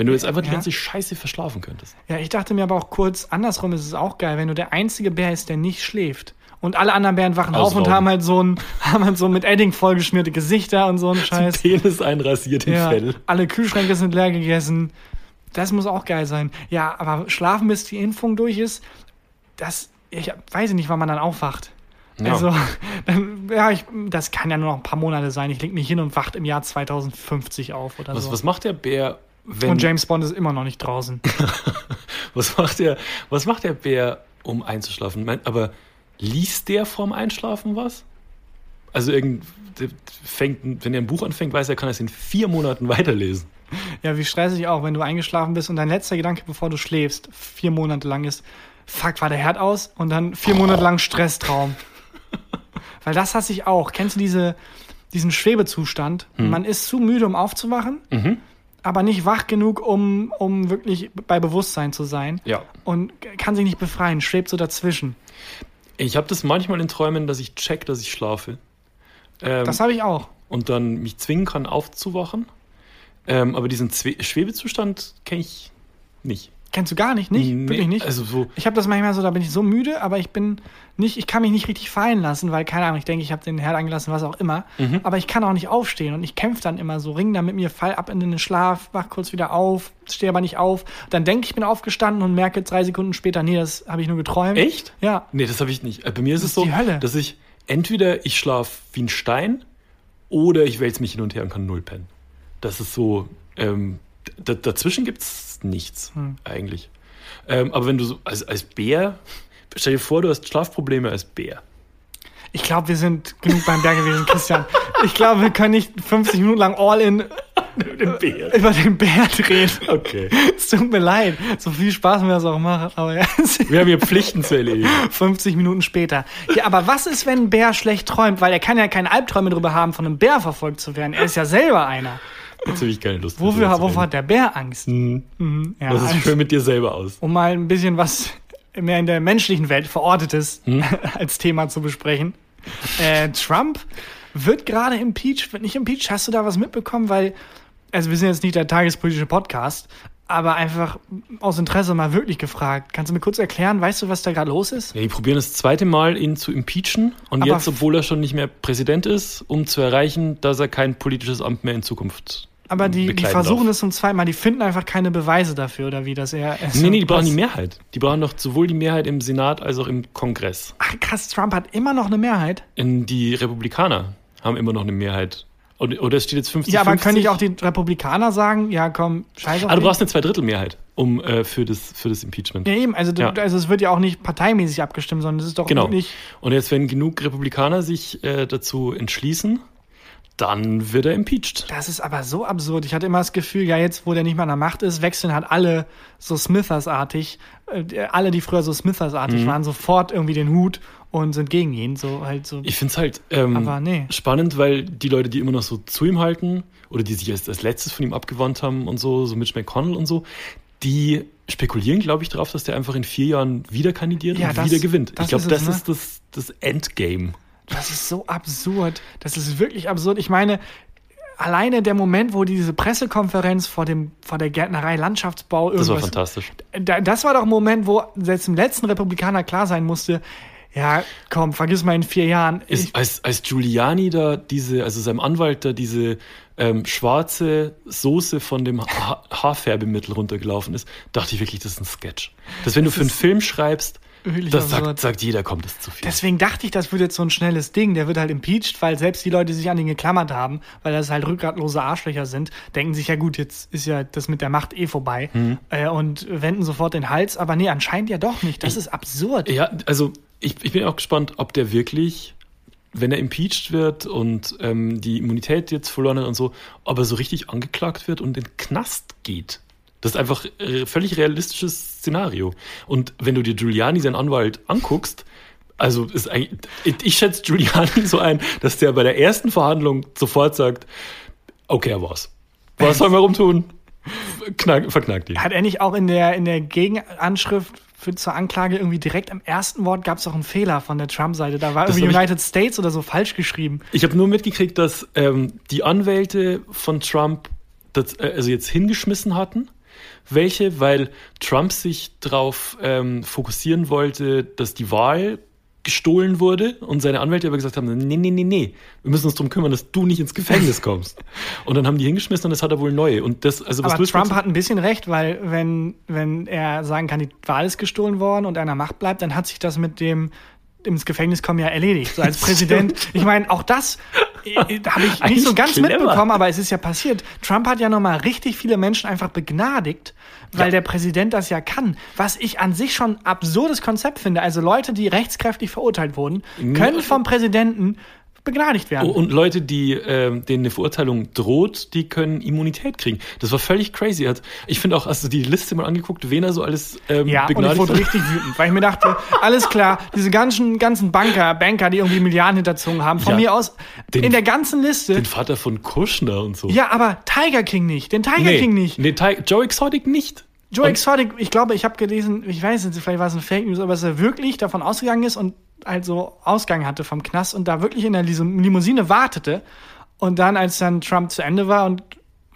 Wenn du jetzt einfach die Ja. ganze Scheiße verschlafen könntest. Ja, ich dachte mir aber auch kurz, andersrum ist es auch geil, wenn du der einzige Bär ist, der nicht schläft. Und alle anderen Bären wachen auf und Ausrauben. haben halt so ein, [LAUGHS] haben halt so mit Edding vollgeschmierte Gesichter und so ein Scheiß. Penis einrasiert im Ja, Fell. alle Kühlschränke sind leer gegessen. Das muss auch geil sein. Ja, aber schlafen, bis die Impfung durch ist, das, ich weiß nicht, wann man dann aufwacht. Ja. Also, [LAUGHS] dann, ja, ich, das kann ja nur noch ein paar Monate sein. Ich leg mich hin und wacht im Jahr 2050 auf oder was, so. was macht der Bär, wenn. und James Bond ist immer noch nicht draußen. [LAUGHS] Was macht der, was macht der Bär, um einzuschlafen? Aber liest der vorm Einschlafen was? Also irgend, fängt, wenn er ein Buch anfängt, weiß er, kann er es in vier Monaten weiterlesen. Ja, wie stressig auch, wenn du eingeschlafen bist und dein letzter Gedanke, bevor du schläfst, vier Monate lang ist, fuck, war der Herd aus? Und dann vier Monate lang Stresstraum. [LAUGHS] Weil das hasse ich auch. Kennst du diese, diesen Schwebezustand? Man ist zu müde, um aufzuwachen, aber nicht wach genug, um, um wirklich bei Bewusstsein zu sein. Ja. Und kann sich nicht befreien, schwebt so dazwischen. Ich habe das manchmal in Träumen, dass ich check, dass ich schlafe. Ähm, Das habe ich auch. und dann mich zwingen kann, aufzuwachen. Ähm, aber diesen Zwe Schwebezustand kenne ich nicht. Kennst du gar nicht, nicht? Nee, Wirklich nicht? Also so, Ich habe das manchmal so, da bin ich so müde, aber ich bin nicht, ich kann mich nicht richtig fallen lassen, weil, keine Ahnung, ich denke, ich habe den Herd angelassen, was auch immer. Mhm. Aber ich kann auch nicht aufstehen und ich kämpfe dann immer so, ring da mit mir, fall ab in den Schlaf, wach kurz wieder auf, stehe aber nicht auf. Dann denke ich, bin aufgestanden und merke drei Sekunden später, nee, das habe ich nur geträumt. echt? Ja. Nee, das habe ich nicht. Äh, Bei mir ist es ist so, dass ich entweder ich schlafe wie ein Stein oder ich wälze mich hin und her und kann null pennen. Das ist so, ähm, dazwischen gibt es nichts Hm. eigentlich. Ähm, aber wenn du so als, als Bär, stell dir vor, du hast Schlafprobleme als Bär. Ich glaube, wir sind genug beim Bär gewesen, Christian. Ich glaube, wir können nicht 50 Minuten lang all in Ein Bär. [LAUGHS] über den Bär reden. Okay. Es tut mir leid, so viel Spaß mir das auch macht, aber ja. Wir haben hier Pflichten zu erledigen. 50 Minuten später. Ja, aber was ist, wenn ein Bär schlecht träumt? Weil er kann ja keine Albträume darüber haben, von einem Bär verfolgt zu werden. Er ist ja selber einer. Jetzt habe ich keine Lust. Wofür, reden. hat der Bär Angst? Mhm. Ja, Was ist also, schön mit dir selber aus? um mal ein bisschen was mehr in der menschlichen Welt verortetes Hm? [LAUGHS] als Thema zu besprechen. Äh, Trump wird gerade impeached, wird nicht impeached. Hast du da was mitbekommen? Weil, also wir sind jetzt nicht der tagespolitische Podcast, aber einfach aus Interesse mal wirklich gefragt. Kannst du mir kurz erklären, weißt du, was da gerade los ist? Ja, die probieren das zweite Mal, ihn zu impeachen. Und Aber jetzt, obwohl er schon nicht mehr Präsident ist, um zu erreichen, dass er kein politisches Amt mehr in Zukunft Aber die, die versuchen es zum zweiten Mal, die finden einfach keine Beweise dafür, oder wie das er. Nee, nee, die brauchen die Mehrheit. Die brauchen doch sowohl die Mehrheit im Senat als auch im Kongress. Ach krass, Trump hat immer noch eine Mehrheit. In die Republikaner haben immer noch eine Mehrheit. Oder es steht jetzt 50 Ja, aber 50. können nicht auch die Republikaner sagen, ja komm, scheiß auf Ah, du brauchst eine Zweidrittelmehrheit um, äh, für, das, für das Impeachment. Ja, eben, also, du, Ja. also es wird ja auch nicht parteimäßig abgestimmt, sondern es ist doch Genau. wirklich. Und jetzt, wenn genug Republikaner sich äh, dazu entschließen, dann wird er impeached. Das ist aber so absurd. Ich hatte immer das Gefühl, ja, jetzt, wo der nicht mehr an der Macht ist, wechseln halt alle so Smithers-artig, äh, alle, die früher so Mhm. Smithers-artig waren, sofort irgendwie den Hut und sind gegen ihn. So halt so. Ich finde es halt ähm, nee. spannend, weil die Leute, die immer noch so zu ihm halten oder die sich als, als letztes von ihm abgewandt haben und so, so Mitch McConnell und so, die spekulieren, glaube ich, darauf, dass der einfach in vier Jahren wieder kandidiert Ja, und das- wieder gewinnt. ich glaube, ist das ne? ist das, das Endgame. Das ist so absurd. Das ist wirklich absurd. Ich meine, alleine der Moment, wo diese Pressekonferenz vor, dem, vor der Gärtnerei Landschaftsbau Das war irgendwas fantastisch. da, das war doch ein Moment, wo selbst dem letzten Republikaner klar sein musste, ja, komm, vergiss mal in vier Jahren. Ist, als, als Giuliani da diese, also seinem Anwalt da diese ähm, schwarze Soße von dem ha Haarfärbemittel runtergelaufen ist, dachte ich wirklich, das ist ein Sketch. Dass wenn du für einen Film schreibst, Wirklich das sagt, sagt jeder, komm, das ist zu viel. deswegen dachte ich, das wird jetzt so ein schnelles Ding. Der wird halt impeached, weil selbst die Leute, die sich an ihn geklammert haben, weil das halt rückgratlose Arschlöcher sind, denken sich, ja gut, jetzt ist ja das mit der Macht eh vorbei Mhm. äh, und wenden sofort den Hals. Aber nee, anscheinend ja doch nicht. Das ist absurd. Ja, also ich, ich bin auch gespannt, ob der wirklich, wenn er impeached wird und ähm, die Immunität jetzt verloren hat und so, ob er so richtig angeklagt wird und in den Knast geht. Das ist einfach ein völlig realistisches Szenario. Und wenn du dir Giuliani, seinen Anwalt, anguckst, also ist eigentlich, ich, schätze Giuliani [LAUGHS] so ein, dass der bei der ersten Verhandlung sofort sagt, okay, er war's. Was sollen wir rumtun? Knack, verknackt ihn. Hat er nicht auch in der, in der Gegenanschrift für, zur Anklage irgendwie direkt im ersten Wort gab es auch einen Fehler von der Trump-Seite. Da war Das irgendwie hab ich- United States oder so falsch geschrieben. Ich habe nur mitgekriegt, dass ähm, die Anwälte von Trump das äh, also jetzt hingeschmissen hatten. Welche? Weil Trump sich darauf ähm, fokussieren wollte, dass die Wahl gestohlen wurde und seine Anwälte aber gesagt haben, nee, nee, nee, nee, wir müssen uns darum kümmern, dass du nicht ins Gefängnis [LAUGHS] kommst. und dann haben die hingeschmissen und das hat er wohl neue. Und das, also was Aber Trump hat ein bisschen recht, weil wenn, wenn er sagen kann, die Wahl ist gestohlen worden und er an der Macht bleibt, dann hat sich das mit dem ins Gefängnis kommen ja erledigt. So als [LAUGHS] Präsident. Ich meine, auch das habe ich nicht so ganz clever. mitbekommen, aber es ist ja passiert. Trump hat ja nochmal richtig viele Menschen einfach begnadigt, weil Ja. der Präsident das ja kann. Was ich an sich schon ein absurdes Konzept finde. Also Leute, die rechtskräftig verurteilt wurden, können vom Präsidenten begnadigt werden. Oh, Und Leute, die ähm, denen eine Verurteilung droht, die können Immunität kriegen. Das war völlig crazy. Ich finde auch, hast du die Liste mal angeguckt, wen er so alles ähm, Ja, und ich begnadigt wurde richtig wütend, weil ich mir dachte, alles klar, diese ganzen, ganzen Banker, Banker, die irgendwie Milliarden hinterzogen haben, von Ja, mir aus den- in der ganzen Liste. Den Vater von Kushner und so. ja, aber Tiger King nicht, den Tiger nee, King nicht. Nee, Joe Exotic nicht. Joe Und- Exotic, ich glaube, ich habe gelesen, ich weiß nicht, vielleicht war es eine Fake News, aber dass er wirklich davon ausgegangen ist und halt so Ausgang hatte vom Knast und da wirklich in der Limousine wartete und dann, als dann Trump zu Ende war und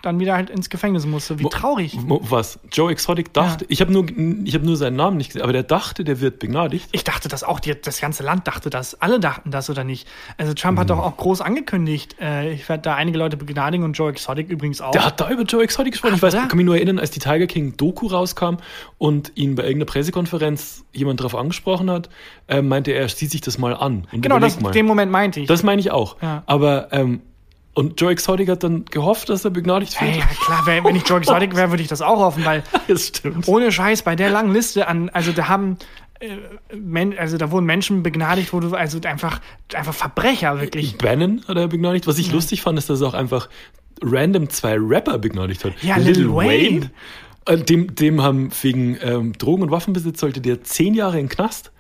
dann wieder halt ins Gefängnis musste. Wie traurig. Mo- Was? Joe Exotic dachte, ich habe nur, ich habe nur seinen Namen nicht gesehen, aber der dachte, der wird begnadigt. Ich dachte das auch, die, das ganze Land dachte das, alle dachten das oder nicht. Also Trump Mhm. hat doch auch groß angekündigt, äh, ich werde da einige Leute begnadigen und Joe Exotic übrigens auch. Der hat da über Joe Exotic gesprochen. Ich weiß, kann mich nur erinnern, als die Tiger King Doku rauskam und ihn bei irgendeiner Pressekonferenz jemand darauf angesprochen hat, äh, meinte er, sieht sich das mal an genau, das, mal. den Moment meinte ich. Das meine ich auch. Ja. Aber ähm, und Joe Exotic hat dann gehofft, dass er begnadigt wird. Ey, ja klar, wenn, wenn ich Joe Exotic wäre, würde ich das auch hoffen, weil [LAUGHS] Das stimmt. ohne Scheiß bei der langen Liste an, also da haben äh, also da wurden Menschen begnadigt, wo du also einfach einfach Verbrecher wirklich. Bannon hat er begnadigt. Was ich lustig fand, ist, dass er auch einfach random zwei Rapper begnadigt hat. Ja, Lil Wayne. äh, Dem, dem haben wegen ähm, Drogen- und Waffenbesitz sollte der zehn Jahre in Knast.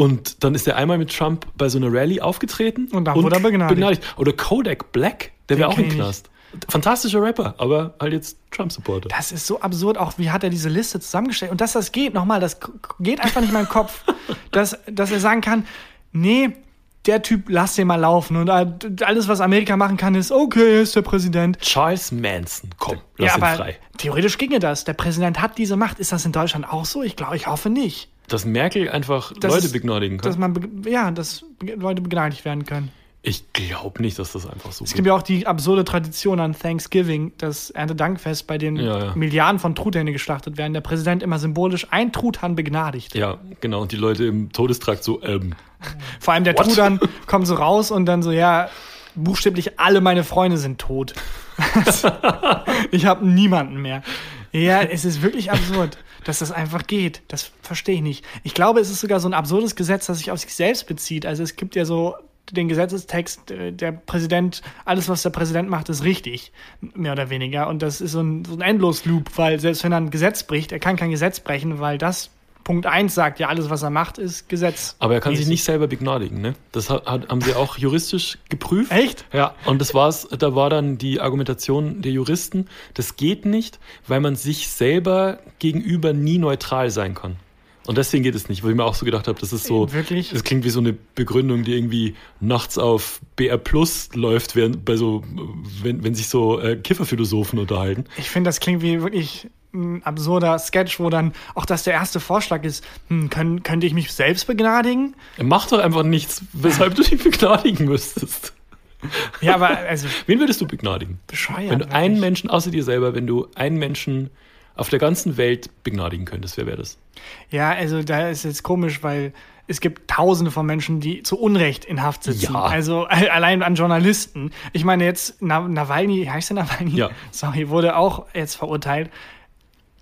Und dann ist er einmal mit Trump bei so einer Rallye aufgetreten. Und dann wurde er begnadigt. Oder Kodak Black, der wäre auch im. Knast. Fantastischer Rapper, aber halt jetzt Trump-Supporter. Das ist so absurd, auch wie hat er diese Liste zusammengestellt. Und dass das geht, nochmal, das geht einfach nicht in meinen Kopf, [LAUGHS] dass, dass er sagen kann, nee, der Typ, lass den mal laufen. Und alles, was Amerika machen kann, ist, okay, er ist der Präsident. Charles Manson, komm, lass ja, ihn aber frei. theoretisch ginge das. Der Präsident hat diese Macht. Ist das in Deutschland auch so? Ich glaube, ich hoffe nicht. Dass Merkel einfach Das Leute ist- begnadigen kann. Dass man, ja, dass Leute begnadigt werden können. Ich glaube nicht, dass das einfach so Es gibt ja auch die absurde Tradition an Thanksgiving, das Erntedankfest, bei dem Ja, ja. Milliarden von Truthähne geschlachtet werden. Der Präsident immer symbolisch ein Truthahn begnadigt. Ja, genau. Und die Leute im Todestrakt so, ähm, Vor allem der What? Truthahn kommt so raus und dann so, ja, buchstäblich alle meine Freunde sind tot. [LAUGHS] ich habe niemanden mehr. Ja, es ist wirklich absurd, dass das einfach geht. Das verstehe ich nicht. Ich glaube, es ist sogar so ein absurdes Gesetz, das sich auf sich selbst bezieht. Also es gibt ja so den Gesetzestext, äh, der Präsident, alles, was der Präsident macht, ist richtig, mehr oder weniger. Und das ist so ein, so ein Endlosloop, weil selbst wenn er ein Gesetz bricht, er kann kein Gesetz brechen, weil das Punkt 1 sagt ja, alles, was er macht, ist Gesetz. Aber er kann sich nicht selber begnadigen, ne? Das hat, haben sie auch juristisch geprüft. Echt? Ja, und das war's, da war dann die Argumentation der Juristen, das geht nicht, weil man sich selber gegenüber nie neutral sein kann. Und deswegen geht es nicht, weil ich mir auch so gedacht habe, das ist so, Wirklich? das klingt wie so eine Begründung, die irgendwie nachts auf BR Plus läuft, während bei so, wenn, wenn sich so äh, Kifferphilosophen unterhalten. Ich finde, das klingt wie wirklich ein absurder Sketch, wo dann auch das der erste Vorschlag ist, hm, können, könnte ich mich selbst begnadigen? Mach doch einfach nichts, weshalb du dich begnadigen müsstest. Ja, aber also Wen würdest du begnadigen? bescheuert. Wenn du einen wirklich. Menschen, außer dir selber, wenn du einen Menschen auf der ganzen Welt begnadigen könntest, wer wäre das? Ja, also da ist jetzt komisch, weil es gibt tausende von Menschen, die zu Unrecht in Haft sitzen. Ja. Also äh, allein an Journalisten. Ich meine jetzt, Na Nawalny, heißt der Nawalny? Ja. Sorry, wurde auch jetzt verurteilt.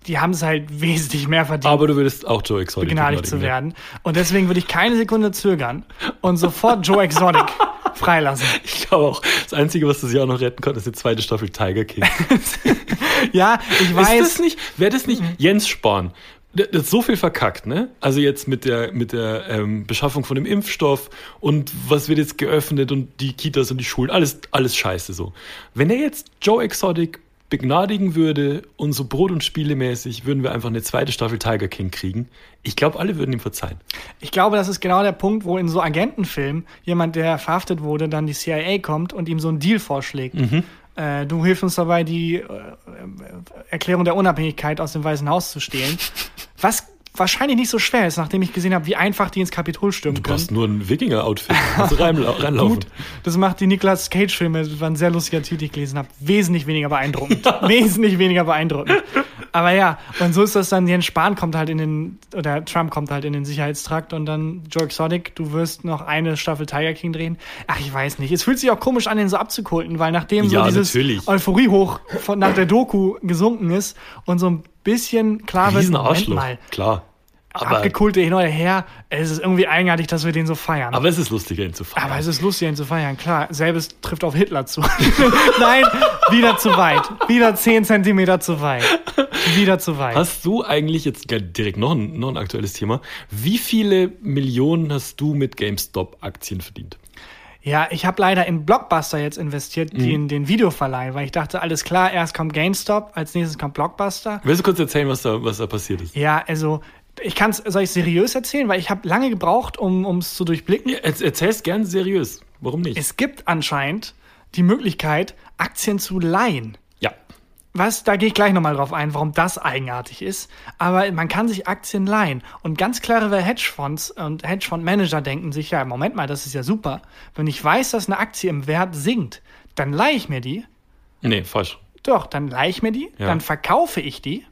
Die haben es halt wesentlich mehr verdient. Aber du würdest auch Joe Exotic begnadigt zu werden. Und deswegen würde ich keine Sekunde zögern und sofort Joe Exotic [LAUGHS] freilassen. [LAUGHS] Ich glaube auch, das Einzige, was das Jahr noch retten kann, ist die zweite Staffel Tiger King. [LAUGHS] Ja, ich Ist weiß. das nicht, wäre das nicht Jens Spahn? Der der hat so viel verkackt, ne? Also jetzt mit der, mit der ähm, Beschaffung von dem Impfstoff und was wird jetzt geöffnet und die Kitas und die Schulen, alles, alles scheiße so. Wenn er jetzt Joe Exotic begnadigen würde und so Brot- und Spielemäßig würden wir einfach eine zweite Staffel Tiger King kriegen. Ich glaube, alle würden ihm verzeihen. Ich glaube, das ist genau der Punkt, wo in so Agentenfilmen jemand, der verhaftet wurde, dann die CIA kommt und ihm so einen Deal vorschlägt. Äh, du hilfst uns dabei, die äh, Erklärung der Unabhängigkeit aus dem Weißen Haus zu stehlen. [LAUGHS] Was wahrscheinlich nicht so schwer ist, nachdem ich gesehen habe, wie einfach die ins Kapitol stürmen Du können. brauchst nur ein Wikinger-Outfit, also reinla- [LAUGHS] reinlaufen. Gut, das macht die Nicolas Cage-Filme, das war ein sehr lustiger Titel, den ich gelesen habe, wesentlich weniger beeindruckend. [LAUGHS] wesentlich weniger beeindruckend. Aber ja, und so ist das dann, Jens Spahn kommt halt in den, oder Trump kommt halt in den Sicherheitstrakt und dann Joe Exotic, du wirst noch eine Staffel Tiger King drehen. Ach, ich weiß nicht. Es fühlt sich auch komisch an, den so abzukulten, weil nachdem Ja, so dieses natürlich. Euphorie hoch von, nach der Doku gesunken ist und so ein bisschen klar wird, Moment mal, klar. Aber, abgekulte hin oder her, es ist irgendwie eigenartig, dass wir den so feiern. aber es ist lustiger, ihn zu feiern. Aber es ist lustig, ihn zu feiern, klar. Selbes trifft auf Hitler zu. [LAUGHS] Nein, wieder zu weit. Wieder 10 Zentimeter zu weit. Wieder zu weit. Hast du eigentlich jetzt direkt noch ein, noch ein aktuelles Thema? Wie viele Millionen hast du mit GameStop-Aktien verdient? Ja, ich habe leider in Blockbuster jetzt investiert, Mhm. die in den Videoverleih, weil ich dachte, alles klar, erst kommt GameStop, als nächstes kommt Blockbuster. Willst du kurz erzählen, was da, was da passiert ist? Ja, also ich kann es, soll ich seriös erzählen, weil ich habe lange gebraucht, um es zu durchblicken. Er, erzähl's gern seriös. Warum nicht? Es gibt anscheinend die Möglichkeit, Aktien zu leihen. Was, da gehe ich gleich nochmal drauf ein, warum das eigenartig ist. Aber man kann sich Aktien leihen. Und ganz clevere Hedgefonds und Hedgefondsmanager denken sich, ja, Moment mal, das ist ja super. Wenn ich weiß, dass eine Aktie im Wert sinkt, dann leihe ich mir die. Nee, falsch. Doch, dann leihe ich mir die, Ja. dann verkaufe ich die.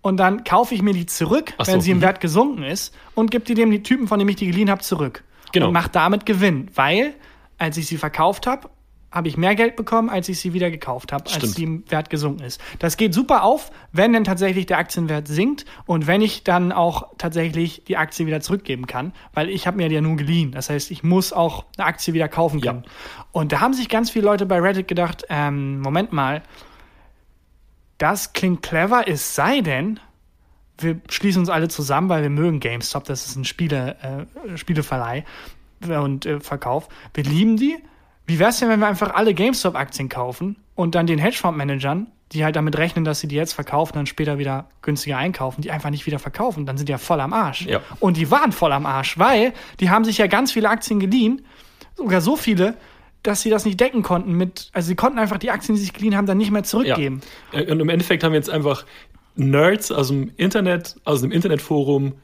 Und dann kaufe ich mir die zurück, so, wenn sie im mhm. Wert gesunken ist, und gebe die dem die Typen, von dem ich die geliehen habe, zurück. Genau. Und mache damit Gewinn. Weil, als ich sie verkauft habe, habe ich mehr Geld bekommen, als ich sie wieder gekauft habe, als sie im Wert gesunken ist. Das geht super auf, wenn denn tatsächlich der Aktienwert sinkt und wenn ich dann auch tatsächlich die Aktie wieder zurückgeben kann, weil ich habe mir die ja nur geliehen. Das heißt, ich muss auch eine Aktie wieder kaufen Ja. können. Und da haben sich ganz viele Leute bei Reddit gedacht, ähm, Moment mal, das klingt clever, es sei denn, wir schließen uns alle zusammen, weil wir mögen GameStop, das ist ein Spiele, äh, Spieleverleih und äh, Verkauf. Wir lieben die. Wie wär's denn, wenn wir einfach alle GameStop-Aktien kaufen und dann den Hedgefonds-Managern, die halt damit rechnen, dass sie die jetzt verkaufen, dann später wieder günstiger einkaufen, die einfach nicht wieder verkaufen, dann sind die ja voll am Arsch. Ja. Und die waren voll am Arsch, weil die haben sich ja ganz viele Aktien geliehen, sogar so viele, dass sie das nicht decken konnten mit, also sie konnten einfach die Aktien, die sie sich geliehen haben, dann nicht mehr Ja. zurückgeben. Äh, Und im Endeffekt haben wir jetzt einfach Nerds aus dem Internet, aus dem Internetforum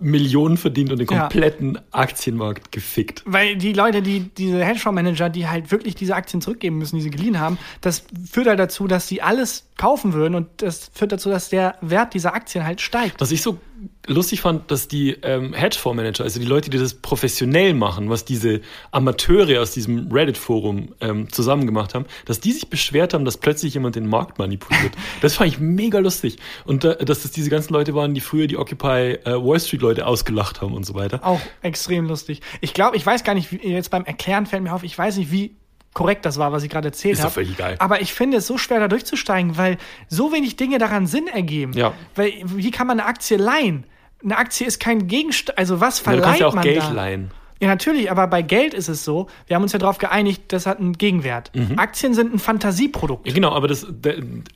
Millionen verdient und den Ja. kompletten Aktienmarkt gefickt. Weil die Leute, die, diese Hedgefondsmanager, die halt wirklich diese Aktien zurückgeben müssen, die sie geliehen haben, das führt halt dazu, dass sie alles kaufen würden und das führt dazu, dass der Wert dieser Aktien halt steigt. Was ich so lustig fand, dass die ähm, Hedgefondsmanager, also die Leute, die das professionell machen, was diese Amateure aus diesem Reddit-Forum ähm, zusammen gemacht haben, dass die sich beschwert haben, dass plötzlich jemand den Markt manipuliert. [LAUGHS] das fand ich mega lustig. Und äh, dass das diese ganzen Leute waren, die früher die Occupy äh, Wall Street-Leute ausgelacht haben und so weiter. Auch extrem lustig. Ich glaube, ich weiß gar nicht, wie, jetzt beim Erklären fällt mir auf, ich weiß nicht, wie korrekt das war, was ich gerade erzählt Ist doch habe. völlig egal. Aber ich finde es so schwer, da durchzusteigen, weil so wenig Dinge daran Sinn ergeben. Ja. Weil wie kann man eine Aktie leihen? eine Aktie ist kein Gegenstand, also was Ja, du verleiht kannst ja auch man Geld da? leihen. Ja, natürlich, aber bei Geld ist es so, wir haben uns ja darauf geeinigt, das hat einen Gegenwert. Aktien sind ein Fantasieprodukt. Ja, genau, aber das,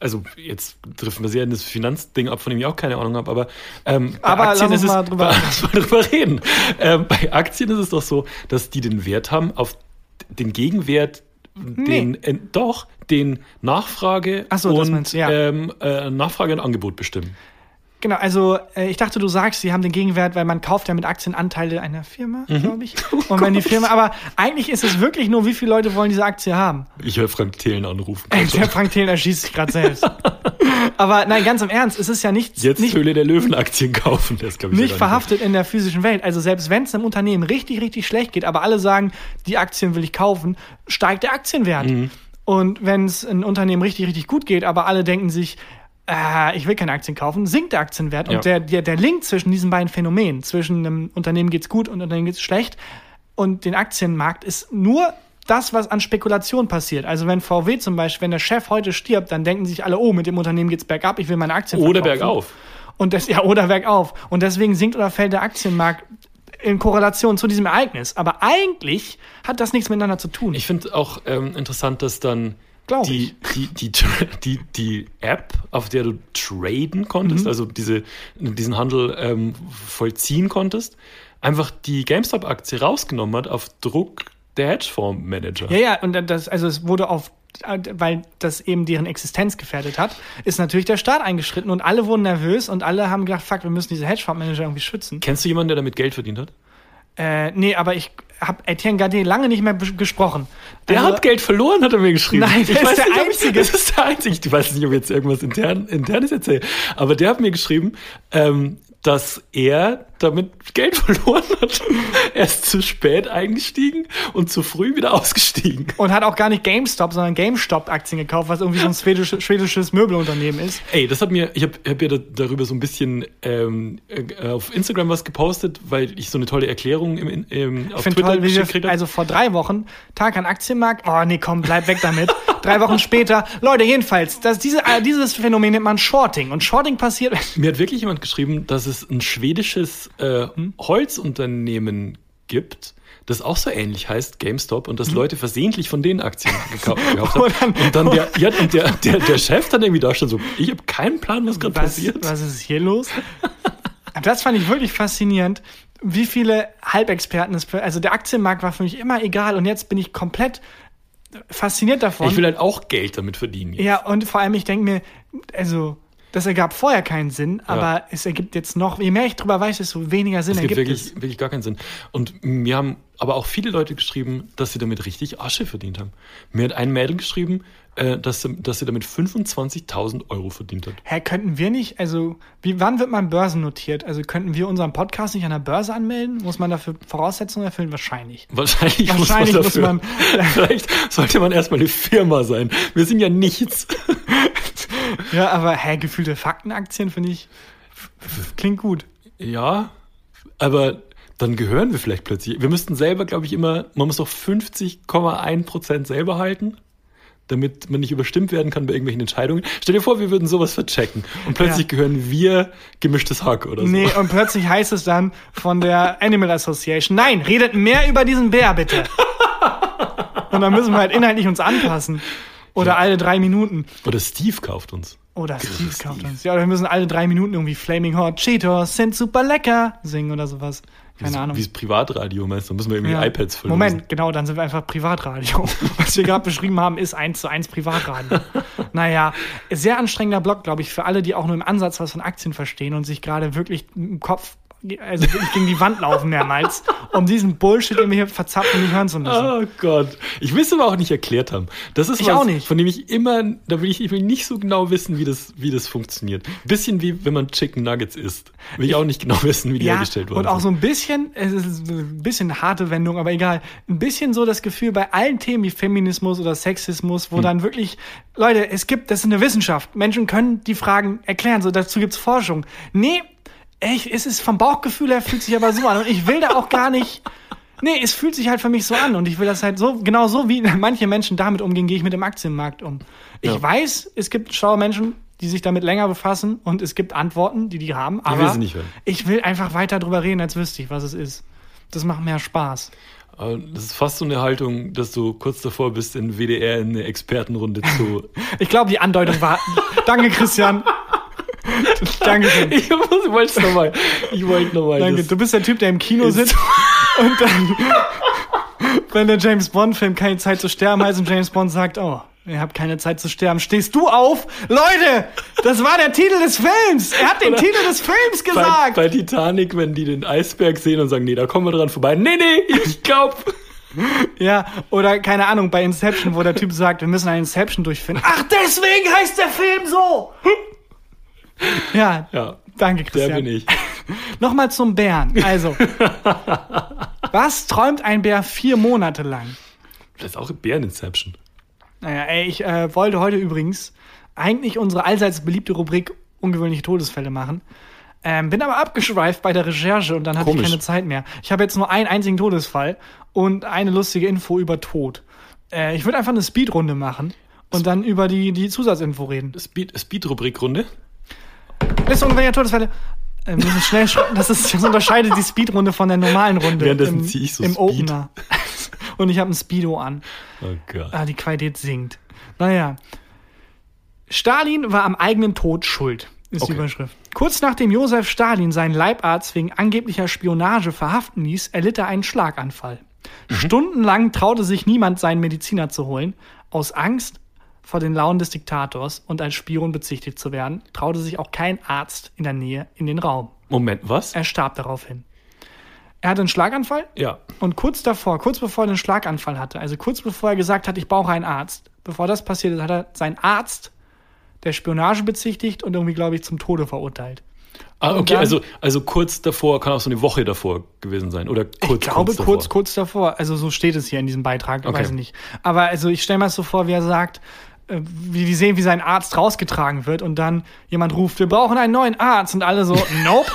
also jetzt trifft wir sehr in das Finanzding ab, von dem ich auch keine Ahnung habe, aber, ähm, bei Aber Aktien lass ist uns es, mal drüber- [LAUGHS] mal drüber reden. Ähm, bei Aktien ist es doch so, dass die den Wert haben auf den Gegenwert, den, Nee. äh, doch, den Nachfrage Ach so, und ähm, äh, Nachfrage und Angebot bestimmen. Genau, also äh, ich dachte, du sagst, sie haben den Gegenwert, weil man kauft ja mit Aktien Anteile einer Firma, Mhm. glaube ich. [LAUGHS] Und wenn die Firma, aber eigentlich ist es wirklich nur, wie viele Leute wollen diese Aktie haben? Ich höre Frank Thelen anrufen. Ey, der Frank Thelen erschießt sich gerade selbst. [LAUGHS] aber nein, ganz im Ernst, es ist ja nichts, Jetzt nicht, Höhle der Löwen Aktien kaufen, das glaube ich nicht verhaftet in der physischen Welt. Also selbst wenn es einem Unternehmen richtig, richtig schlecht geht, aber alle sagen, die Aktien will ich kaufen, steigt der Aktienwert. Mhm. Und wenn es ein Unternehmen richtig, richtig gut geht, aber alle denken sich, äh, ich will keine Aktien kaufen, sinkt der Aktienwert. Ja. Und der, der, der Link zwischen diesen beiden Phänomenen, zwischen einem Unternehmen geht's gut und einem Unternehmen geht's schlecht und den Aktienmarkt ist nur das, was an Spekulation passiert. Also wenn VW zum Beispiel, wenn der Chef heute stirbt, dann denken sich alle, oh, mit dem Unternehmen geht's bergab, ich will meine Aktien Oder verkaufen. bergauf. Und das, ja, oder bergauf. Und deswegen sinkt oder fällt der Aktienmarkt in Korrelation zu diesem Ereignis. Aber eigentlich hat das nichts miteinander zu tun. Ich finde auch ähm, interessant, dass dann Glaub die, die, die, [LAUGHS] die, die App, auf der du traden konntest, Mhm. also diese, diesen Handel ähm, vollziehen konntest, einfach die GameStop-Aktie rausgenommen hat auf Druck der Hedgefondsmanager. ja, ja, und das, also es wurde auf, weil das eben deren Existenz gefährdet hat, ist natürlich der Staat eingeschritten und alle wurden nervös und alle haben gedacht, fuck, wir müssen diese Hedgefondsmanager irgendwie schützen. Kennst du jemanden, der damit Geld verdient hat? Äh, nee, aber ich habe Etienne Gade lange nicht mehr gesprochen. Der Also- hat Geld verloren, hat er mir geschrieben. Nein, der ich ist weiß der nicht, ob ich- Einzige. Das ist der Einzige. Ich weiß nicht, ob ich jetzt irgendwas intern, Internes erzähle. Aber der hat mir geschrieben, ähm, dass er damit Geld [LAUGHS] verloren hat. Er ist zu spät eingestiegen und zu früh wieder ausgestiegen. Und hat auch gar nicht GameStop, sondern GameStop-Aktien gekauft, was irgendwie so ein schwedisches, schwedisches Möbelunternehmen ist. Ey, das hat mir, ich habe hab ja da, darüber so ein bisschen ähm, äh, auf Instagram was gepostet, weil ich so eine tolle Erklärung im, im, auf Ich Twitter toll, gekriegt habe. also vor drei Wochen, Tag an Aktienmarkt, oh nee, komm, bleib weg damit. drei Wochen später, Leute, jedenfalls, das, diese, äh, dieses Phänomen nennt man Shorting. Und Shorting passiert, Mir hat wirklich jemand geschrieben, dass es ein schwedisches äh, Holzunternehmen gibt, das auch so ähnlich heißt, GameStop, und dass Leute versehentlich von den Aktien gekau [LAUGHS] gekauft haben. Und dann- und dann der, ja, und der, der, der Chef dann irgendwie da stand so, ich habe keinen Plan, was gerade passiert. was ist hier los? das fand ich wirklich faszinierend, wie viele Halbexperten es, also der Aktienmarkt war für mich immer egal und jetzt bin ich komplett fasziniert davon. Ich will halt auch Geld damit verdienen. jetzt. Ja, und vor allem, ich denke mir, also, das ergab vorher keinen Sinn, aber es ergibt jetzt noch, je mehr ich drüber weiß, desto weniger Sinn gibt ergibt wirklich, es. wirklich gar keinen Sinn. Und mir haben aber auch viele Leute geschrieben, dass sie damit richtig Asche verdient haben. Mir hat ein Mädel geschrieben, äh, dass, sie, dass sie damit 25.000 Euro verdient hat. Hä, könnten wir nicht, also, wie, wann wird man börsennotiert? Also, könnten wir unseren Podcast nicht an der Börse anmelden? Muss man dafür Voraussetzungen erfüllen? Wahrscheinlich. Wahrscheinlich, Wahrscheinlich muss muss man man- [LAUGHS] dafür. Vielleicht sollte man erstmal eine Firma sein. Wir sind ja nichts. [LAUGHS] Ja, aber, hä, gefühlte Faktenaktien finde ich, klingt gut. Ja, aber dann gehören wir vielleicht plötzlich. Wir müssten selber, glaube ich, immer, man muss doch 50,1 Prozent selber halten, damit man nicht überstimmt werden kann bei irgendwelchen Entscheidungen. Stell dir vor, wir würden sowas verchecken und plötzlich Ja. gehören wir gemischtes Hack oder so. Nee, und plötzlich heißt es dann von der Animal Association, nein, redet mehr über diesen Bär, bitte. Und dann müssen wir halt inhaltlich uns anpassen. Oder alle drei Minuten. Oder Steve kauft uns. Oder Steve Steve. kauft uns. Ja, oder wir müssen alle drei Minuten irgendwie Flaming Hot Cheetos sind super lecker singen oder sowas. Keine Wie- Ahnung. Wie Privatradio meinst du? Dann müssen wir irgendwie Ja. iPads verlosen. Moment, genau, dann sind wir einfach Privatradio. [LAUGHS] Was wir gerade beschrieben haben, ist eins zu eins Privatradio. [LAUGHS] naja, sehr anstrengender Blog, glaube ich, für alle, die auch nur im Ansatz was von Aktien verstehen und sich gerade wirklich im Kopf, also wirklich gegen die Wand laufen mehrmals, um diesen Bullshit, den wir hier verzapfen, nicht hören zu müssen. Oh Gott. Ich will es aber auch nicht erklärt haben. Das ist Ich was, auch nicht. von dem ich immer, da will ich, ich will nicht so genau wissen, wie das, wie das funktioniert. Bisschen wie wenn man Chicken Nuggets isst. Will ich auch nicht genau wissen, wie die Ja, hergestellt wurden. und auch so ein bisschen, es ist ein bisschen eine harte Wendung, aber egal, ein bisschen so das Gefühl bei allen Themen wie Feminismus oder Sexismus, wo Hm. dann wirklich, Leute, es gibt, das ist eine Wissenschaft. Menschen können die Fragen erklären, so dazu gibt's Forschung. Nee, echt, es ist vom Bauchgefühl her fühlt sich aber so an und ich will da auch gar nicht. Nee, es fühlt sich halt für mich so an und ich will das halt so, genau so wie manche Menschen damit umgehen, gehe ich mit dem Aktienmarkt um. Ich Ja. weiß, es gibt schlaue Menschen, die sich damit länger befassen und es gibt Antworten, die die haben. Aber will nicht hören. ich will einfach weiter drüber reden, als wüsste ich, was es ist. Das macht mehr Spaß. Das ist fast so eine Haltung, dass du kurz davor bist, in WDR in eine Expertenrunde zu. [LAUGHS] Ich glaube, die Andeutung war. Danke, Christian. [LAUGHS] [LAUGHS] Dankeschön. ich wollte es nochmal. Ich wollte nochmal. Danke. Du bist der Typ, der im Kino sitzt [LAUGHS] und dann, [LAUGHS] wenn der James Bond-Film keine Zeit zu sterben heißt und James Bond sagt, oh, ihr habt keine Zeit zu sterben, stehst du auf? Leute, das war der Titel des Films. Er hat den Oder- Titel des Films bei, gesagt. bei Titanic, wenn die den Eisberg sehen und sagen, nee, da kommen wir dran vorbei. Nee, nee, ich glaub. Ja, oder keine Ahnung, bei Inception, wo der Typ sagt, wir müssen ein Inception durchfinden. Ach, deswegen heißt der Film so. Ja, Ja, danke, der Christian. bin ich. [LAUGHS] Nochmal zum Bären. Also, [LAUGHS] was träumt ein Bär vier Monate lang? Das ist auch Bären-Inception. Naja, ey, ich äh, wollte heute übrigens eigentlich unsere allseits beliebte Rubrik ungewöhnliche Todesfälle machen. Ähm, bin aber abgeschweift bei der Recherche und dann hatte Komisch. ich keine Zeit mehr. Ich habe jetzt nur einen einzigen Todesfall und eine lustige Info über Tod. Äh, ich würde einfach eine Speedrunde machen und dann über die, die Zusatzinfo reden. Speed- Speed-Rubrik-Runde. Liste ungewöhnliche Todesfälle. Äh, wir müssen schnell schreiben. Das, ist, das unterscheidet die Speedrunde von der normalen Runde. Währenddessen im, zieh ich so Im Speed. Opener. [LAUGHS] und ich habe ein Speedo an. Oh Gott. Ah, die Qualität sinkt. Naja. Stalin war am eigenen Tod schuld, ist die Okay. Überschrift. Kurz nachdem Josef Stalin seinen Leibarzt wegen angeblicher Spionage verhaften ließ, erlitt er einen Schlaganfall. Stundenlang traute sich niemand, seinen Mediziner zu holen. Aus Angst vor den Launen des Diktators und als Spion bezichtigt zu werden, traute sich auch kein Arzt in der Nähe in den Raum. Moment, was? Er starb daraufhin. Er hatte einen Schlaganfall Ja. und kurz davor, kurz bevor er den Schlaganfall hatte, also kurz bevor er gesagt hat, ich brauche einen Arzt, bevor das passiert ist, hat er seinen Arzt der Spionage bezichtigt und irgendwie, glaube ich, zum Tode verurteilt. Ah, okay, dann- also, also kurz davor, kann auch so eine Woche davor gewesen sein. Oder kurz, ich glaube, kurz, kurz, davor. kurz davor. Also so steht es hier in diesem Beitrag, Okay. weiß ich nicht. Aber also ich stelle mir das so vor, wie er sagt, wie die sehen, wie sein Arzt rausgetragen wird und dann jemand ruft, wir brauchen einen neuen Arzt und alle so, [LAUGHS] nope.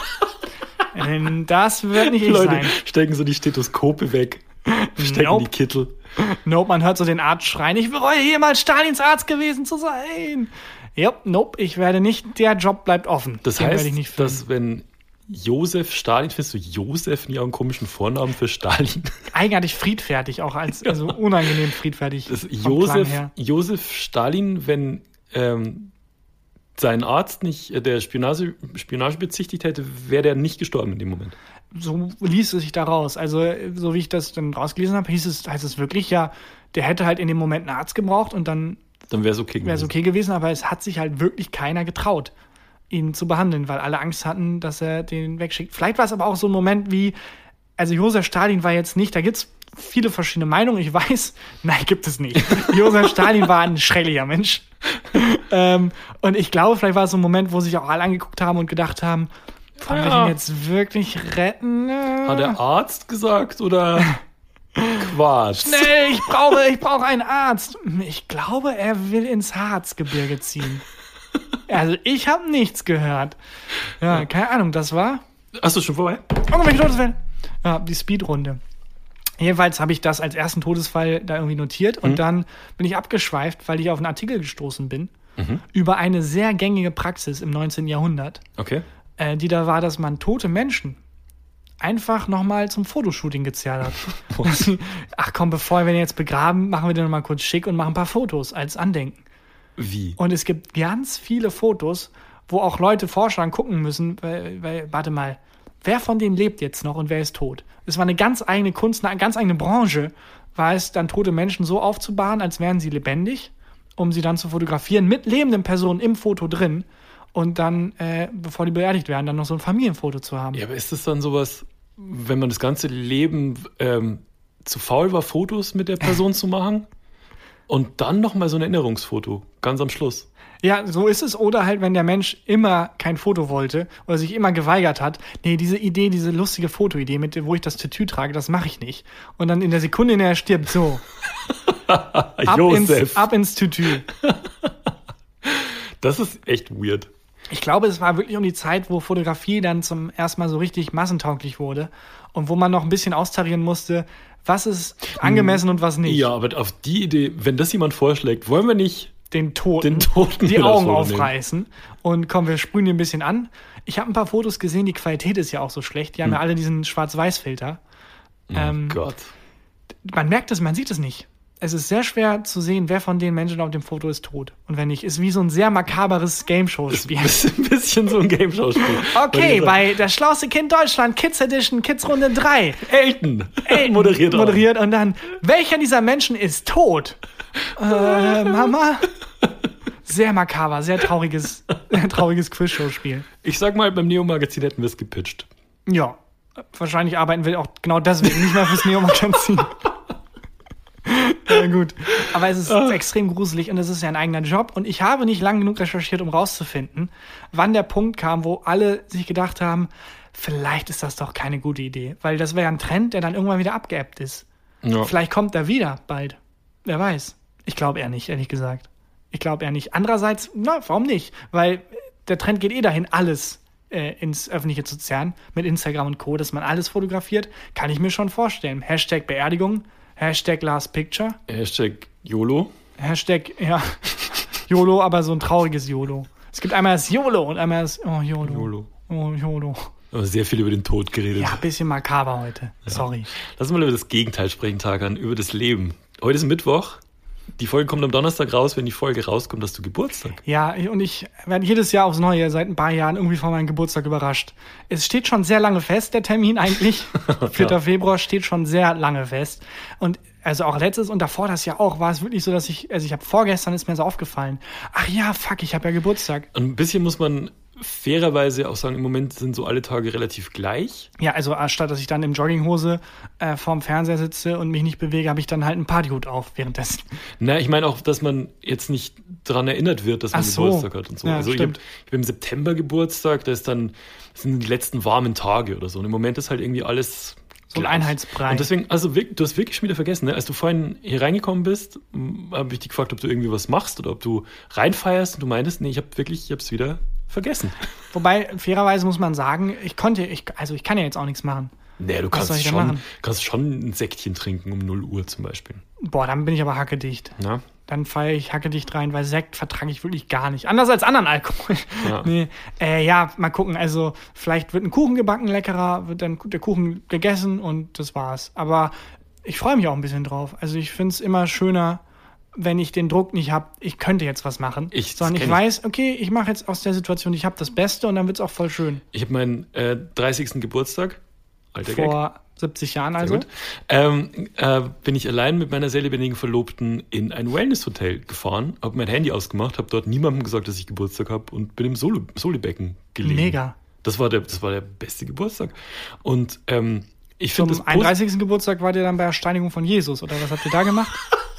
Äh, das wird nicht ich Leute sein. stecken so die Stethoskope weg. Stecken Nope. die Kittel. Nope, man hört so den Arzt schreien, ich bereue jemals Stalins Arzt gewesen zu sein. Yep, nope, ich werde nicht, der Job bleibt offen. Das Den werde heißt, dass wenn Josef Stalin, findest du Josef nie auch einen komischen Vornamen für Stalin? eigenartig friedfertig, auch als, also unangenehm friedfertig. Josef. Josef Stalin, wenn ähm, sein Arzt nicht äh, der Spionage, Spionage bezichtigt hätte, wäre der nicht gestorben in dem Moment. so ließ es sich da raus. Also, so wie ich das dann rausgelesen habe, hieß es, heißt es wirklich, ja, der hätte halt in dem Moment einen Arzt gebraucht und dann Dann wäre es okay wäre es okay gewesen, aber es hat sich halt wirklich keiner getraut, ihn zu behandeln, weil alle Angst hatten, dass er den wegschickt. Vielleicht war es aber auch so ein Moment wie, also Josef Stalin war jetzt nicht, da gibt's viele verschiedene Meinungen, ich weiß, [LAUGHS] nein, gibt es nicht. Josef Stalin war ein schrecklicher Mensch. [LAUGHS] ähm, und ich glaube, vielleicht war es so ein Moment, wo sich auch alle angeguckt haben und gedacht haben, wollen wir Ja. den jetzt wirklich retten? Hat der Arzt gesagt oder [LAUGHS] Quatsch? Nee, ich brauche, ich brauche einen Arzt. Ich glaube, er will ins Harzgebirge ziehen. Also ich habe nichts gehört. Ja, keine Ahnung, das war Hast du schon vorbei? irgendwelche Todesfälle. Ja, die Speedrunde. Jedenfalls habe ich das als ersten Todesfall da irgendwie notiert und dann bin ich abgeschweift, weil ich auf einen Artikel gestoßen bin über eine sehr gängige Praxis im 19. Jahrhundert, Okay. äh, die da war, dass man tote Menschen einfach nochmal zum Fotoshooting gezerrt hat. [LAUGHS] [LAUGHS] Ach komm, bevor wir den jetzt begraben, machen wir den nochmal kurz schick und machen ein paar Fotos als Andenken. Wie? Und es gibt ganz viele Fotos, wo auch Leute vorschlagen, gucken müssen, weil, weil, warte mal, wer von denen lebt jetzt noch und wer ist tot? Es war eine ganz eigene Kunst, eine ganz eigene Branche, war es dann tote Menschen so aufzubauen, als wären sie lebendig, um sie dann zu fotografieren mit lebenden Personen im Foto drin und dann, äh, bevor die beerdigt werden, dann noch so ein Familienfoto zu haben. Ja, aber ist das dann sowas, wenn man das ganze Leben ähm, zu faul war, Fotos mit der Person [LAUGHS] zu machen? Und dann nochmal so ein Erinnerungsfoto, ganz am Schluss. Ja, so ist es. Oder halt, wenn der Mensch immer kein Foto wollte oder sich immer geweigert hat, nee, diese Idee, diese lustige Fotoidee, mit wo ich das Tütü trage, das mache ich nicht. Und dann in der Sekunde, in der er stirbt, so, ab, Josef. ins, ab ins Tütü. [LAUGHS] Das ist echt weird. Ich glaube, es war wirklich um die Zeit, wo Fotografie dann zum ersten Mal so richtig massentauglich wurde und wo man noch ein bisschen austarieren musste, was ist angemessen und was nicht. Ja, aber auf die Idee, wenn das jemand vorschlägt, wollen wir nicht den Toten, Den Toten die Augen aufs Foto nehmen. aufreißen. Und komm, wir sprühen die ein bisschen an. Ich habe ein paar Fotos gesehen, die Qualität ist ja auch so schlecht. Die haben ja alle diesen Schwarz-Weiß-Filter. Ähm, Oh Gott. man merkt es, man sieht es nicht. Es ist sehr schwer zu sehen, wer von den Menschen auf dem Foto ist tot. Und wenn nicht, ist wie so ein sehr makaberes Game-Show-Spiel. Ist ein bisschen so ein Game-Show-Spiel. Okay, bei Das schlauste Kind Deutschland, Kids Edition, Kids Runde 3. dieser Elton, Elton moderiert, auch. moderiert und dann, welcher dieser Menschen ist tot? Äh, Mama? Sehr makaber, sehr trauriges, sehr trauriges Quiz-Show-Spiel. Ich sag mal, beim Neo-Magazin hätten wir es gepitcht. Ja, wahrscheinlich arbeiten wir auch genau deswegen nicht mehr fürs Neo-Magazin. Ja, gut. Aber es ist extrem gruselig und es ist ja ein eigener Job. Und ich habe nicht lang genug recherchiert, um rauszufinden, wann der Punkt kam, wo alle sich gedacht haben, vielleicht ist das doch keine gute Idee. Weil das wäre ja ein Trend, der dann irgendwann wieder abgeebbt ist. Ja. Vielleicht kommt er wieder bald. Wer weiß. Ich glaube eher nicht, ehrlich gesagt. Ich glaube eher nicht. Andererseits, na, warum nicht? Weil der Trend geht eh dahin, alles äh, ins Öffentliche zu zerren, mit Instagram und Co., dass man alles fotografiert, kann ich mir schon vorstellen. Hashtag Beerdigung, Hashtag Last Picture, Hashtag YOLO. Hashtag, ja, YOLO, aber so ein trauriges YOLO. Es gibt einmal das YOLO und einmal das, oh, YOLO. YOLO. Oh, YOLO. Aber sehr viel über den Tod geredet. Ja, bisschen makaber heute. Sorry. Lass uns mal über das Gegenteil sprechen, Tagan, über das Leben. Heute ist Mittwoch. Die Folge kommt am Donnerstag raus. Wenn die Folge rauskommt, hast du Geburtstag. Ja, und ich werde jedes Jahr aufs Neue, seit ein paar Jahren, irgendwie vor meinem Geburtstag überrascht. Es steht schon sehr lange fest, der Termin eigentlich. [LAUGHS] 4. Februar steht schon sehr lange fest. Und also auch letztes und davor das Jahr auch, war es wirklich so, dass ich, also ich habe vorgestern ist mir so aufgefallen. Ach ja, fuck, ich habe ja Geburtstag. Und ein bisschen muss man fairerweise auch sagen, im Moment sind so alle Tage relativ gleich. Ja, also anstatt dass ich dann im Jogginghose äh, vorm Fernseher sitze und mich nicht bewege, habe ich dann halt einen Partyhut auf währenddessen. Na, ich meine auch, dass man jetzt nicht daran erinnert wird, dass man so. Geburtstag hat und so. Ja, also ich habe hab im September Geburtstag, da ist dann, das sind die letzten warmen Tage oder so. Und im Moment ist halt irgendwie alles. So ein. Einheitsbrei. Und deswegen, also du hast wirklich schon wieder vergessen, ne? als du vorhin hier reingekommen bist, habe ich dich gefragt, ob du irgendwie was machst oder ob du reinfeierst und du meintest, nee, ich habe wirklich, ich habe es wieder vergessen. Wobei, fairerweise muss man sagen, ich konnte, ich, also ich kann ja jetzt auch nichts machen. Nee, du kannst schon, kannst schon ein Säckchen trinken um 0 Uhr zum Beispiel. Boah, dann bin ich aber hackedicht. Na? Dann feiere ich hackedicht rein, weil Sekt vertrage ich wirklich gar nicht. Anders als anderen Alkohol. Ja. [LAUGHS] Nee, äh, ja, mal gucken. Also, vielleicht wird ein Kuchen gebacken, leckerer, wird dann der Kuchen gegessen und das war's. Aber ich freue mich auch ein bisschen drauf. Also, ich finde es immer schöner, wenn ich den Druck nicht habe, ich könnte jetzt was machen. Ich- sondern ich kenn ich. weiß, okay, ich mache jetzt aus der Situation, ich habe das Beste und dann wird's auch voll schön. Ich habe meinen äh, 30. Geburtstag, alter Gag, Vor 70 Jahren also. gut. Ähm, äh, bin ich allein mit meiner sehr lebendigen Verlobten in ein Wellness-Hotel gefahren, habe mein Handy ausgemacht, habe dort niemandem gesagt, dass ich Geburtstag habe und bin im Solo Solibecken gelegen. Mega. Das war der, das war der beste Geburtstag. Und ähm, ich finde Zum posi- 31. Geburtstag wart ihr dann bei der Steinigung von Jesus, oder was habt ihr da gemacht? [LAUGHS]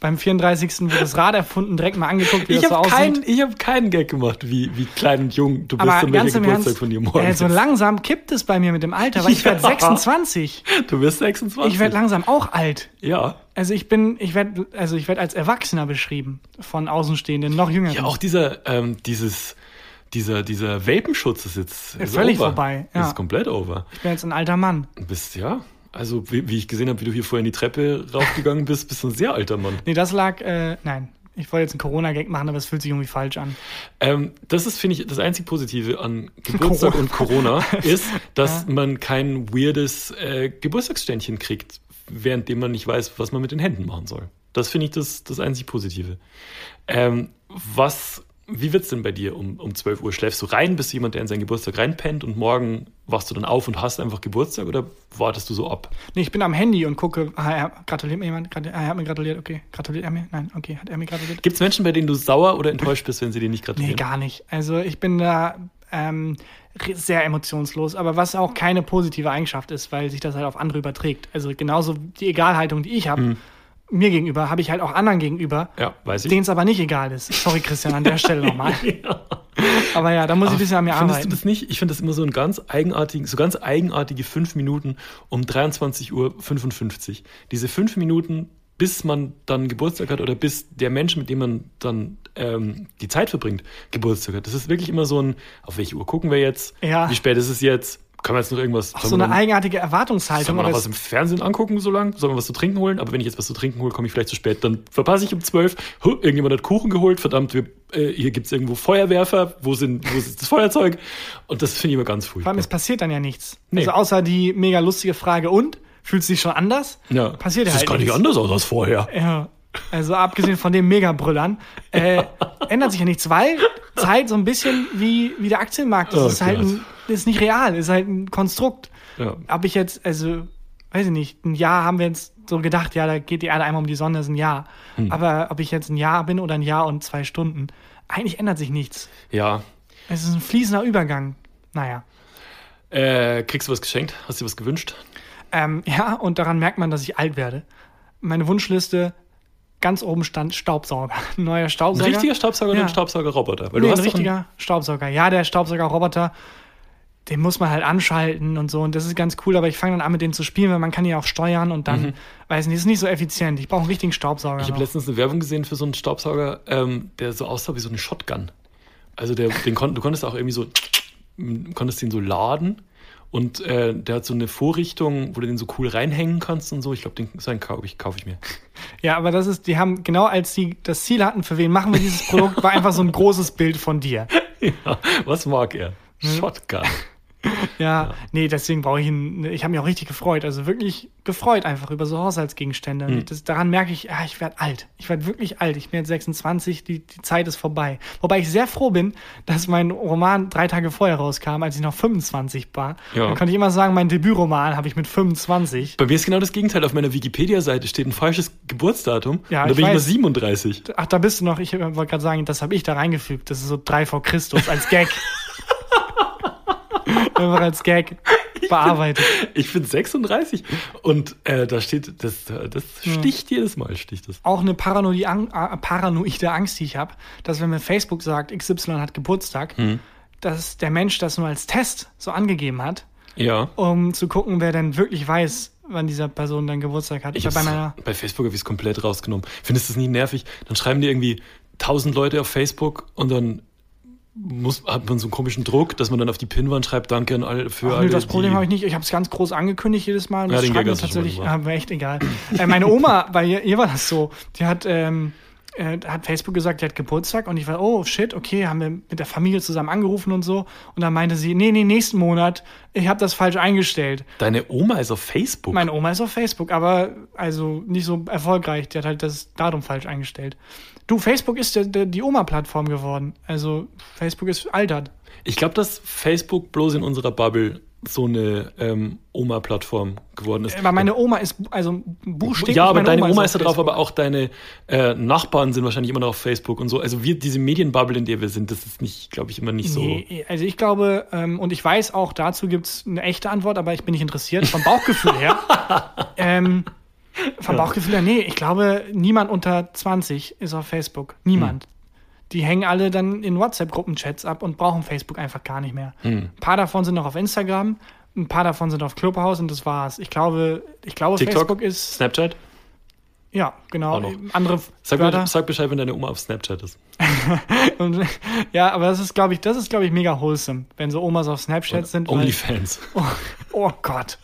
Beim 34. wurde das Rad erfunden, direkt mal angeguckt, wie Ich das so habe aussieht. keinen, ich hab keinen Gag gemacht, wie, wie klein und jung du bist Aber und welcher Geburtstag Ernst, von dir morgen äh, so langsam kippt es bei mir mit dem Alter, weil ich werde [LAUGHS] Ja. 26. Du wirst 26. Ich werde langsam auch alt. ja. Also ich bin, ich werde, also ich werde als Erwachsener beschrieben von Außenstehenden, noch jünger. Ja, auch dieser, ähm, dieses, dieser, dieser Vapenschutz ist jetzt ist völlig over. vorbei, ja. Ist komplett over. Ich bin jetzt ein alter Mann. Du bist, ja, also wie, wie ich gesehen habe, wie du hier vorhin die Treppe raufgegangen bist, bist du ein sehr alter Mann. Nee, das lag, äh, nein. Ich wollte jetzt einen Corona-Gag machen, aber es fühlt sich irgendwie falsch an. Ähm, das ist, finde ich, das einzig Positive an Geburtstag und Corona [LAUGHS] ist, dass man kein weirdes äh, Geburtstagsständchen kriegt, währenddem man nicht weiß, was man mit den Händen machen soll. Das finde ich das, das einzig Positive. Ähm, was, wie wird's denn bei dir um, um 12 Uhr? Schläfst du rein? Bist du jemand, der in seinen Geburtstag reinpennt und morgen wachst du dann auf und hast einfach Geburtstag oder wartest du so ab? Nee, ich bin am Handy und gucke, ah, er, gratuliert mir jemand? Ah, er hat mir gratuliert, okay. Gratuliert er mir? Nein, okay, hat er mir gratuliert? Gibt es Menschen, bei denen du sauer oder enttäuscht bist, wenn sie dir nicht Nee, gratulieren? gar nicht. Also ich bin da ähm, sehr emotionslos, aber was auch keine positive Eigenschaft ist, weil sich das halt auf andere überträgt. Also genauso die Egalhaltung, die ich habe, mir gegenüber, habe ich halt auch anderen gegenüber, Ja, denen es aber nicht egal ist. Sorry, Christian, an der Stelle nochmal. [LAUGHS] Aber ja, da muss ich ein bisschen an mir Findest arbeiten. du das nicht? Ich finde das immer so ein ganz eigenartigen, so ganz eigenartige fünf Minuten um 23.55 Uhr. Diese fünf Minuten, bis man dann Geburtstag hat oder bis der Mensch, mit dem man dann ähm, die Zeit verbringt, Geburtstag hat. Das ist wirklich immer so ein, auf welche Uhr gucken wir jetzt? Ja. Wie spät ist es jetzt? Können wir jetzt noch irgendwas. Auch so eine eigenartige Sollen Erwartungshaltung. wir noch was im Fernsehen angucken so lang? Sollen wir was zu trinken holen? Aber wenn ich jetzt was zu trinken hole, komme ich vielleicht zu spät. Dann verpasse ich um zwölf. Irgendjemand hat Kuchen geholt. Verdammt, wir, äh, hier gibt's irgendwo Feuerwerfer. Wo, sind, wo ist das Feuerzeug? Und das finde ich immer ganz Vor furchtbar. allem, es passiert dann ja nichts. Nee. Also außer die mega lustige Frage, und? Fühlt sich schon anders? Ja. Passiert ja das halt ist gar nicht anders aus als vorher. Ja. Also abgesehen von dem Megabrüllern, äh, ändert sich ja nichts, weil Zeit so ein bisschen wie, wie der Aktienmarkt ist. Oh ist halt ein, ist nicht real, ist halt ein Konstrukt. Ja. Ob ich jetzt, also, weiß ich nicht, ein Jahr haben wir jetzt so gedacht, ja, da geht die Erde einmal um die Sonne, ist ein Jahr. Hm. Aber ob ich jetzt ein Jahr bin oder ein Jahr und zwei Stunden, eigentlich ändert sich nichts. Ja. Es ist ein fließender Übergang. Naja. Äh, kriegst du was geschenkt? Hast du dir was gewünscht? Ähm, ja, und daran merkt man, dass ich alt werde. Meine Wunschliste, ganz oben stand Staubsauger. [LAUGHS] Ein neuer Ein Staubsauger. richtiger Staubsauger oder Ja. ein Staubsaugerroboter? Weil nee, du ein hast einen- richtiger Staubsauger. Ja, der Staubsaugerroboter, den muss man halt anschalten und so. Und das ist ganz cool, aber ich fange dann an, mit dem zu spielen, weil man kann ihn auch steuern und dann, weiß nicht, ist nicht so effizient. Ich brauche einen richtigen Staubsauger. Mhm. Ich habe letztens eine Werbung gesehen für so einen Staubsauger, ähm, der so aussah wie so eine Shotgun. Also der, den kon du konntest auch irgendwie so, konntest den so laden und äh, der hat so eine Vorrichtung, wo du den so cool reinhängen kannst und so. Ich glaube, den so einen kaufe ich, kauf ich mir. [LAUGHS] Ja, aber das ist, die haben, genau als sie das Ziel hatten, für wen machen wir dieses Produkt, war einfach so ein großes Bild von dir. [LAUGHS] ja, was mag er? Hm? Shotgun. [LAUGHS] Ja, nee, deswegen brauche ich ihn. Ich habe mich auch richtig gefreut. Also wirklich gefreut einfach über so Haushaltsgegenstände. Hm. Und das, daran merke ich, ah, ich werde alt. Ich werde wirklich alt. Ich bin jetzt 26, die, die Zeit ist vorbei. Wobei ich sehr froh bin, dass mein Roman drei Tage vorher rauskam, als ich noch 25 war. Ja. Dann konnte ich immer sagen, mein Debütroman habe ich mit 25. Bei mir ist genau das Gegenteil. Auf meiner Wikipedia-Seite steht ein falsches Geburtsdatum. Ja, und da bin ich weiß. 37. Ach, da bist du noch. Ich wollte gerade sagen, das habe ich da reingefügt. Das ist so drei vor Christus als Gag. [LAUGHS] Einfach als Gag [LAUGHS] bearbeitet. Ich bin 36 und äh, da steht, das, das sticht jedes Mal, sticht das. auch eine paranoide, äh, paranoide Angst, die ich habe, dass wenn mir Facebook sagt, XY hat Geburtstag, Hm. dass der Mensch das nur als Test so angegeben hat, Ja. um zu gucken, wer denn wirklich weiß, wann dieser Person dann Geburtstag hat. Ich bei meiner, bei Facebook habe ich es komplett rausgenommen. Findest du das nie nervig? Dann schreiben die irgendwie tausend Leute auf Facebook und dann muss, hat man so einen komischen Druck, dass man dann auf die Pinwand schreibt, danke an alle für Ach, alle. nö, das Problem habe ich nicht. Ich habe es ganz groß angekündigt jedes Mal. Und Ja, das den mal tatsächlich, gemacht. aber echt egal. äh, meine Oma, bei ihr, ihr war das so, die hat, ähm, äh, hat Facebook gesagt, die hat Geburtstag und ich war, oh shit, okay, haben wir mit der Familie zusammen angerufen und so. Und dann meinte sie, nee, nee, nächsten Monat, ich habe das falsch eingestellt. Deine Oma ist auf Facebook. Meine Oma ist auf Facebook, aber also nicht so erfolgreich. Die hat halt das Datum falsch eingestellt. Du, Facebook ist der, der, die Oma-Plattform geworden. Also Facebook ist altert. ich glaube, dass Facebook bloß in unserer Bubble so eine ähm, Oma-Plattform geworden ist. Aber meine Oma ist, also buchstäblich. ja, aber deine Oma, auf ist da drauf, Facebook. aber auch deine äh, Nachbarn sind wahrscheinlich immer noch auf Facebook und so. Also wir, diese Medienbubble, in der wir sind, das ist nicht, glaube ich, immer nicht so. Nee, also ich glaube, ähm, und ich weiß auch, dazu gibt es eine echte Antwort, aber ich bin nicht interessiert. Vom Bauchgefühl her. [LAUGHS] ähm, vom Bauchgefühl her, nee, ich glaube, niemand unter 20 ist auf Facebook. Niemand. Hm. Die hängen alle dann in WhatsApp-Gruppenchats ab und brauchen Facebook einfach gar nicht mehr. Hm. Ein paar davon sind noch auf Instagram, ein paar davon sind auf Clubhouse und das war's. Ich glaube, ich glaube TikTok? Facebook ist, Snapchat? ja, genau, andere Sag, Wörter. sag Bescheid, wenn deine Oma auf Snapchat ist. [LAUGHS] Und, ja, aber das ist, glaube ich, das ist, glaube ich, mega wholesome, wenn so Omas auf Snapchat sind. weil- Onlyfans. Oh, oh Gott.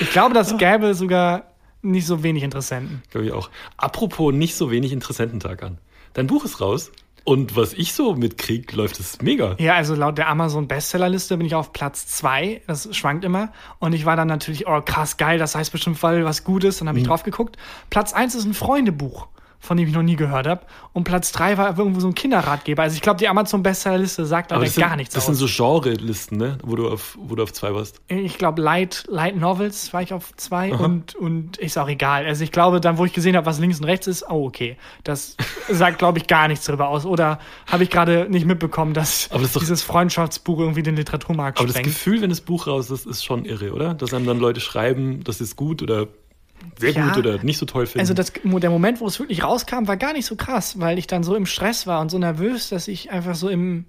Ich glaube, das gäbe sogar nicht so wenig Interessenten. Glaube ich auch. Apropos nicht so wenig Interessententag an. Dein Buch ist raus und was ich so mitkrieg, läuft es mega. Ja, also laut der Amazon Bestsellerliste bin ich auf Platz zwei. Das schwankt immer. Und ich war dann natürlich, oh krass, geil, das heißt bestimmt voll was Gutes. Dann habe ich drauf geguckt. Platz eins ist ein Freundebuch, von dem ich noch nie gehört habe. Und Platz drei war irgendwo so ein Kinderratgeber. Also ich glaube, die Amazon Bestsellerliste sagt aber, das sind, gar nichts Das aus. sind so Genre-Listen, ne? Wo du auf, wo du auf zwei warst. ich glaube, Light, Light Novels war ich auf zwei und, und ist auch egal. Also ich glaube, dann, wo ich gesehen habe, was links und rechts ist, oh, okay. Das [LAUGHS] sagt, glaube ich, gar nichts darüber aus. Oder habe ich gerade nicht mitbekommen, dass Aber das doch- dieses Freundschaftsbuch irgendwie den Literaturmarkt Aber das sprengt. Gefühl, wenn das Buch raus ist, ist schon irre, oder? Dass einem dann Leute schreiben, das ist gut oder sehr Ja. gut oder nicht so toll finden. Also das, der Moment, wo es wirklich rauskam, war gar nicht so krass, weil ich dann so im Stress war und so nervös, dass ich einfach so im,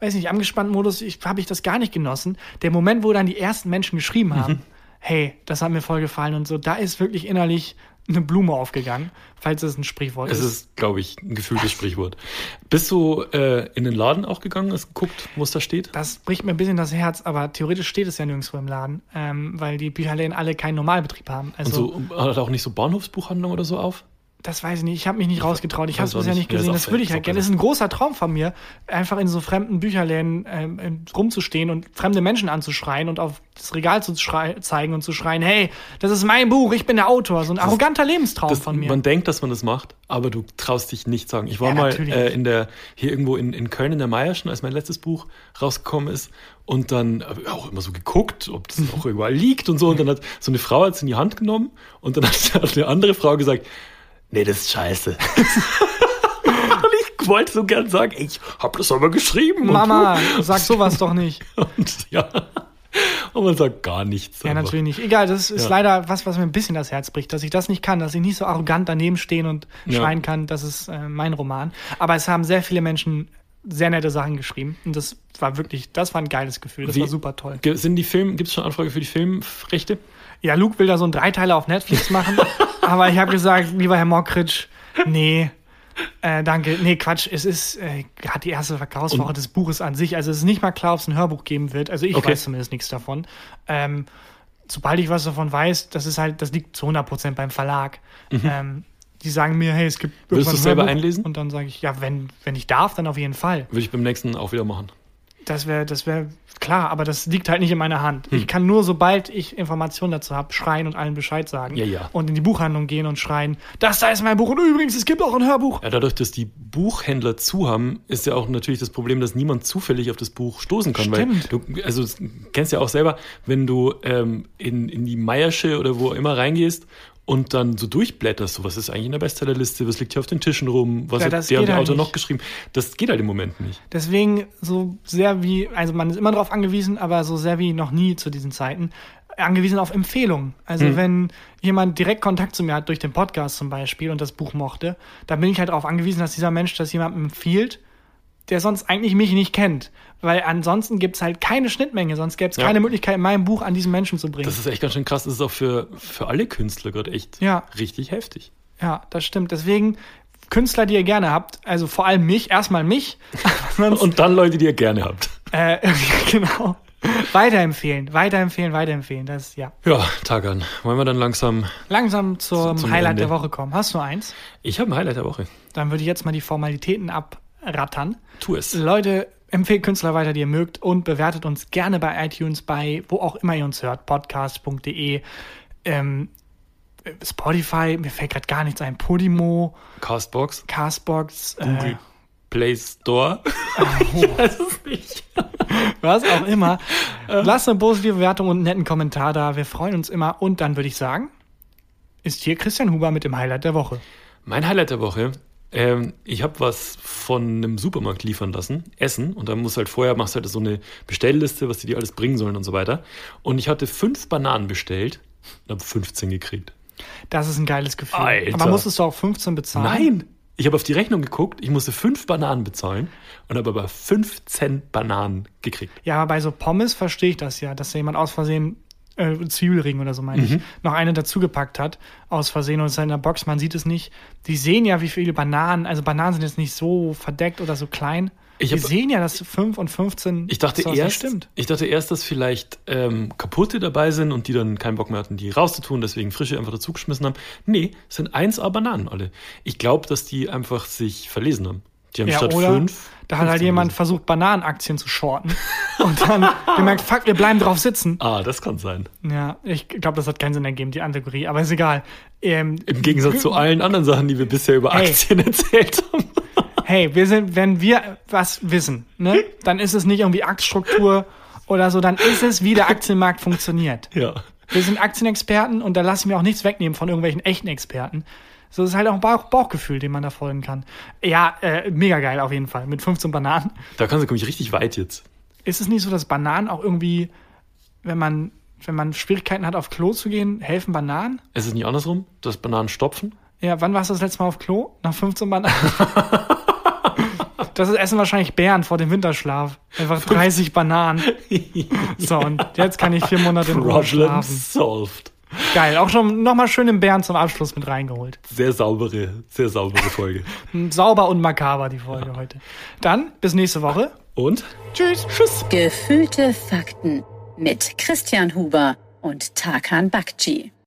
weiß nicht, angespannten Modus, habe ich das gar nicht genossen. Der Moment, wo dann die ersten Menschen geschrieben haben, Mhm. hey, das hat mir voll gefallen und so, da ist wirklich innerlich eine Blume aufgegangen, falls es ein Sprichwort Es ist. ist, glaube ich, ein gefühltes Sprichwort. Bist du äh, in den Laden auch gegangen, hast geguckt, wo es da steht? Das bricht mir ein bisschen das Herz, aber theoretisch steht es ja nirgendwo im Laden, ähm, weil die Bücherläden alle keinen Normalbetrieb haben. Und Also so hat auch nicht so Bahnhofsbuchhandlung oder so auf? Das weiß ich nicht. Ich habe mich nicht rausgetraut. Ich habe es bisher nicht. gesehen. Das würde ich halt gerne. Das ist ein großer Traum von mir, einfach in so fremden Bücherläden ähm, ähm, rumzustehen und fremde Menschen anzuschreien und auf das Regal zu zeigen und zu schreien, hey, das ist mein Buch, ich bin der Autor. So ein arroganter Lebenstraum Das, von mir. Man denkt, dass man das macht, aber du traust dich nicht sagen. Ich war Ja, mal äh, in der, hier irgendwo in, in Köln in der Meierschen, als mein letztes Buch rausgekommen ist. Und dann habe ich auch immer so geguckt, ob das [LAUGHS] auch überall liegt und so. Und dann hat so eine Frau hat's in die Hand genommen und dann [LAUGHS] hat eine andere Frau gesagt, nee, das ist scheiße. [LAUGHS] und ich wollte so gern sagen, ich habe das aber geschrieben. und Mama, sag sowas doch nicht. [LAUGHS] Und ja. Und man sagt gar nichts. Ja, natürlich nicht. Egal, das ist Ja. leider was, was mir ein bisschen das Herz bricht, dass ich das nicht kann, dass ich nicht so arrogant daneben stehen und Ja. schreien kann, das ist äh, mein Roman. Aber es haben sehr viele Menschen sehr nette Sachen geschrieben und das war wirklich, das war ein geiles Gefühl, das Wie- war super toll. Sind die Film, gibt es schon Anfrage für die Filmrechte? Ja, Luke will da so einen Dreiteiler auf Netflix machen, [LAUGHS] aber ich habe gesagt, lieber Herr Mockridge, nee, äh, danke, nee, Quatsch, es ist äh, gerade die erste Verkaufswoche Und- des Buches an sich, also es ist nicht mal klar, ob es ein Hörbuch geben wird, also ich Okay. weiß zumindest nichts davon. Ähm, sobald ich was davon weiß, das ist halt, das liegt zu 100% beim Verlag. Ähm, die sagen mir, hey, es gibt Mhm. Würdest irgendwann du's ein selber einlesen? Und dann sage ich, ja, wenn, wenn ich darf, dann auf jeden Fall. Würde ich beim nächsten auch wieder machen. Das wäre, das wäre klar, aber das liegt halt nicht in meiner Hand. Hm. Ich kann nur, sobald ich Informationen dazu habe, schreien und allen Bescheid sagen. Ja, ja. Und in die Buchhandlung gehen und schreien, das da ist mein Buch und übrigens, es gibt auch ein Hörbuch. Ja, dadurch, dass die Buchhändler zu haben, ist ja auch natürlich das Problem, dass niemand zufällig auf das Buch stoßen kann. Stimmt. Weil du, also kennst ja auch selber, wenn du ähm, in, in die Meiersche oder wo immer reingehst und dann so durchblätterst, so was ist eigentlich in der Bestsellerliste, was liegt hier auf den Tischen rum, was Ja, hat der und der halt Autor nicht. noch geschrieben. Das geht halt im Moment nicht. Deswegen so sehr wie, also man ist immer darauf angewiesen, aber so sehr wie noch nie zu diesen Zeiten, angewiesen auf Empfehlungen. Also Hm. wenn jemand direkt Kontakt zu mir hat, durch den Podcast zum Beispiel und das Buch mochte, dann bin ich halt darauf angewiesen, dass dieser Mensch das jemandem empfiehlt, der sonst eigentlich mich nicht kennt. Weil ansonsten gibt es halt keine Schnittmenge, sonst gäbe es Ja. keine Möglichkeit, mein Buch an diesen Menschen zu bringen. Das ist echt ganz schön krass. Das ist auch für, für alle Künstler gerade echt Ja. richtig heftig. Ja, das stimmt. Deswegen Künstler, die ihr gerne habt, also vor allem mich, erstmal mich, [LAUGHS] Und dann Leute, die ihr gerne habt. äh, [LAUGHS] genau, weiterempfehlen, weiterempfehlen, weiterempfehlen. Das ja. Ja, Tagan, wollen wir dann langsam. Langsam zum, Zum Highlight Ende. der Woche kommen. Hast du eins? Ich habe ein Highlight der Woche. Dann würde ich jetzt mal die Formalitäten abrattern. Tu es. Leute, empfehlt Künstler weiter, die ihr mögt und bewertet uns gerne bei iTunes, bei wo auch immer ihr uns hört, podcast.de, ähm, Spotify, mir fällt gerade gar nichts ein, Podimo, Castbox, Castbox, Google äh, Play Store. [LAUGHS] was auch immer. Lasst eine positive Bewertung und einen netten Kommentar da. Wir freuen uns immer. Und dann würde ich sagen, ist hier Christian Huber mit dem Highlight der Woche. Mein Highlight der Woche. Ähm, ich habe was von einem Supermarkt liefern lassen, Essen, und dann musst du halt vorher, machst halt so eine Bestellliste, was die dir alles bringen sollen und so weiter. Und ich hatte fünf Bananen bestellt und habe 15 gekriegt. Das ist ein geiles Gefühl. Alter. Aber musstest du auch 15 bezahlen? Nein! Ich habe auf die Rechnung geguckt, ich musste fünf Bananen bezahlen und habe aber 15 Bananen gekriegt. Ja, aber bei so Pommes verstehe ich das ja, dass da jemand aus Versehen äh, Zwiebelring oder so meine Mhm. ich, noch eine dazugepackt hat, aus Versehen und es ist in der Box, man sieht es nicht. Die sehen ja, wie viele Bananen, also Bananen sind jetzt nicht so verdeckt oder so klein. Ich Die hab- sehen ja, dass 5 und 15 Ich dachte das erst, stimmt. ich dachte erst, dass vielleicht ähm, kaputte dabei sind und die dann keinen Bock mehr hatten, die rauszutun, deswegen frische einfach dazugeschmissen haben. Nee, es sind 1A Bananen alle. Ich glaube, dass die einfach sich verlesen haben. Die haben Ja, statt oder fünf. da hat halt 15 jemand versucht, Bananenaktien zu shorten [LAUGHS] und dann gemerkt, fuck, wir bleiben drauf sitzen. Ah, das kann sein. Ja, ich glaube, das hat keinen Sinn ergeben, die Kategorie, aber ist egal. Ähm, Im Gegensatz zu allen anderen Sachen, die wir bisher über Hey. Aktien [LAUGHS] erzählt haben. hey, wir sind, wenn wir was wissen, ne, dann ist es nicht irgendwie Aktstruktur oder so, dann ist es, wie der Aktienmarkt funktioniert. Ja. Wir sind Aktienexperten und da lasse ich mir auch nichts wegnehmen von irgendwelchen echten Experten. So ist halt auch ein Bauch Bauchgefühl, dem man da folgen kann. Ja, äh, mega geil auf jeden Fall. Mit 15 Bananen. Da kannst du, glaube ich, richtig weit jetzt. Ist es nicht so, dass Bananen auch irgendwie, wenn man, wenn man Schwierigkeiten hat, auf Klo zu gehen, helfen Bananen? Ist es nicht andersrum, dass Bananen stopfen? Ja, wann warst du das letzte Mal auf Klo? Nach 15 Bananen. [LAUGHS] Das ist Essen wahrscheinlich Bären vor dem Winterschlaf. Einfach 30 Bananen. [LAUGHS] So, und jetzt kann ich vier Monate in Ruhe schlafen. solved. Geil. Auch schon nochmal schön im Bären zum Abschluss mit reingeholt. Sehr saubere, sehr saubere Folge. [LAUGHS] Sauber und makaber die Folge heute. Dann bis nächste Woche. Und? Tschüss. Tschüss. Gefühlte Fakten mit Christian Huber und Tarkan Bakci.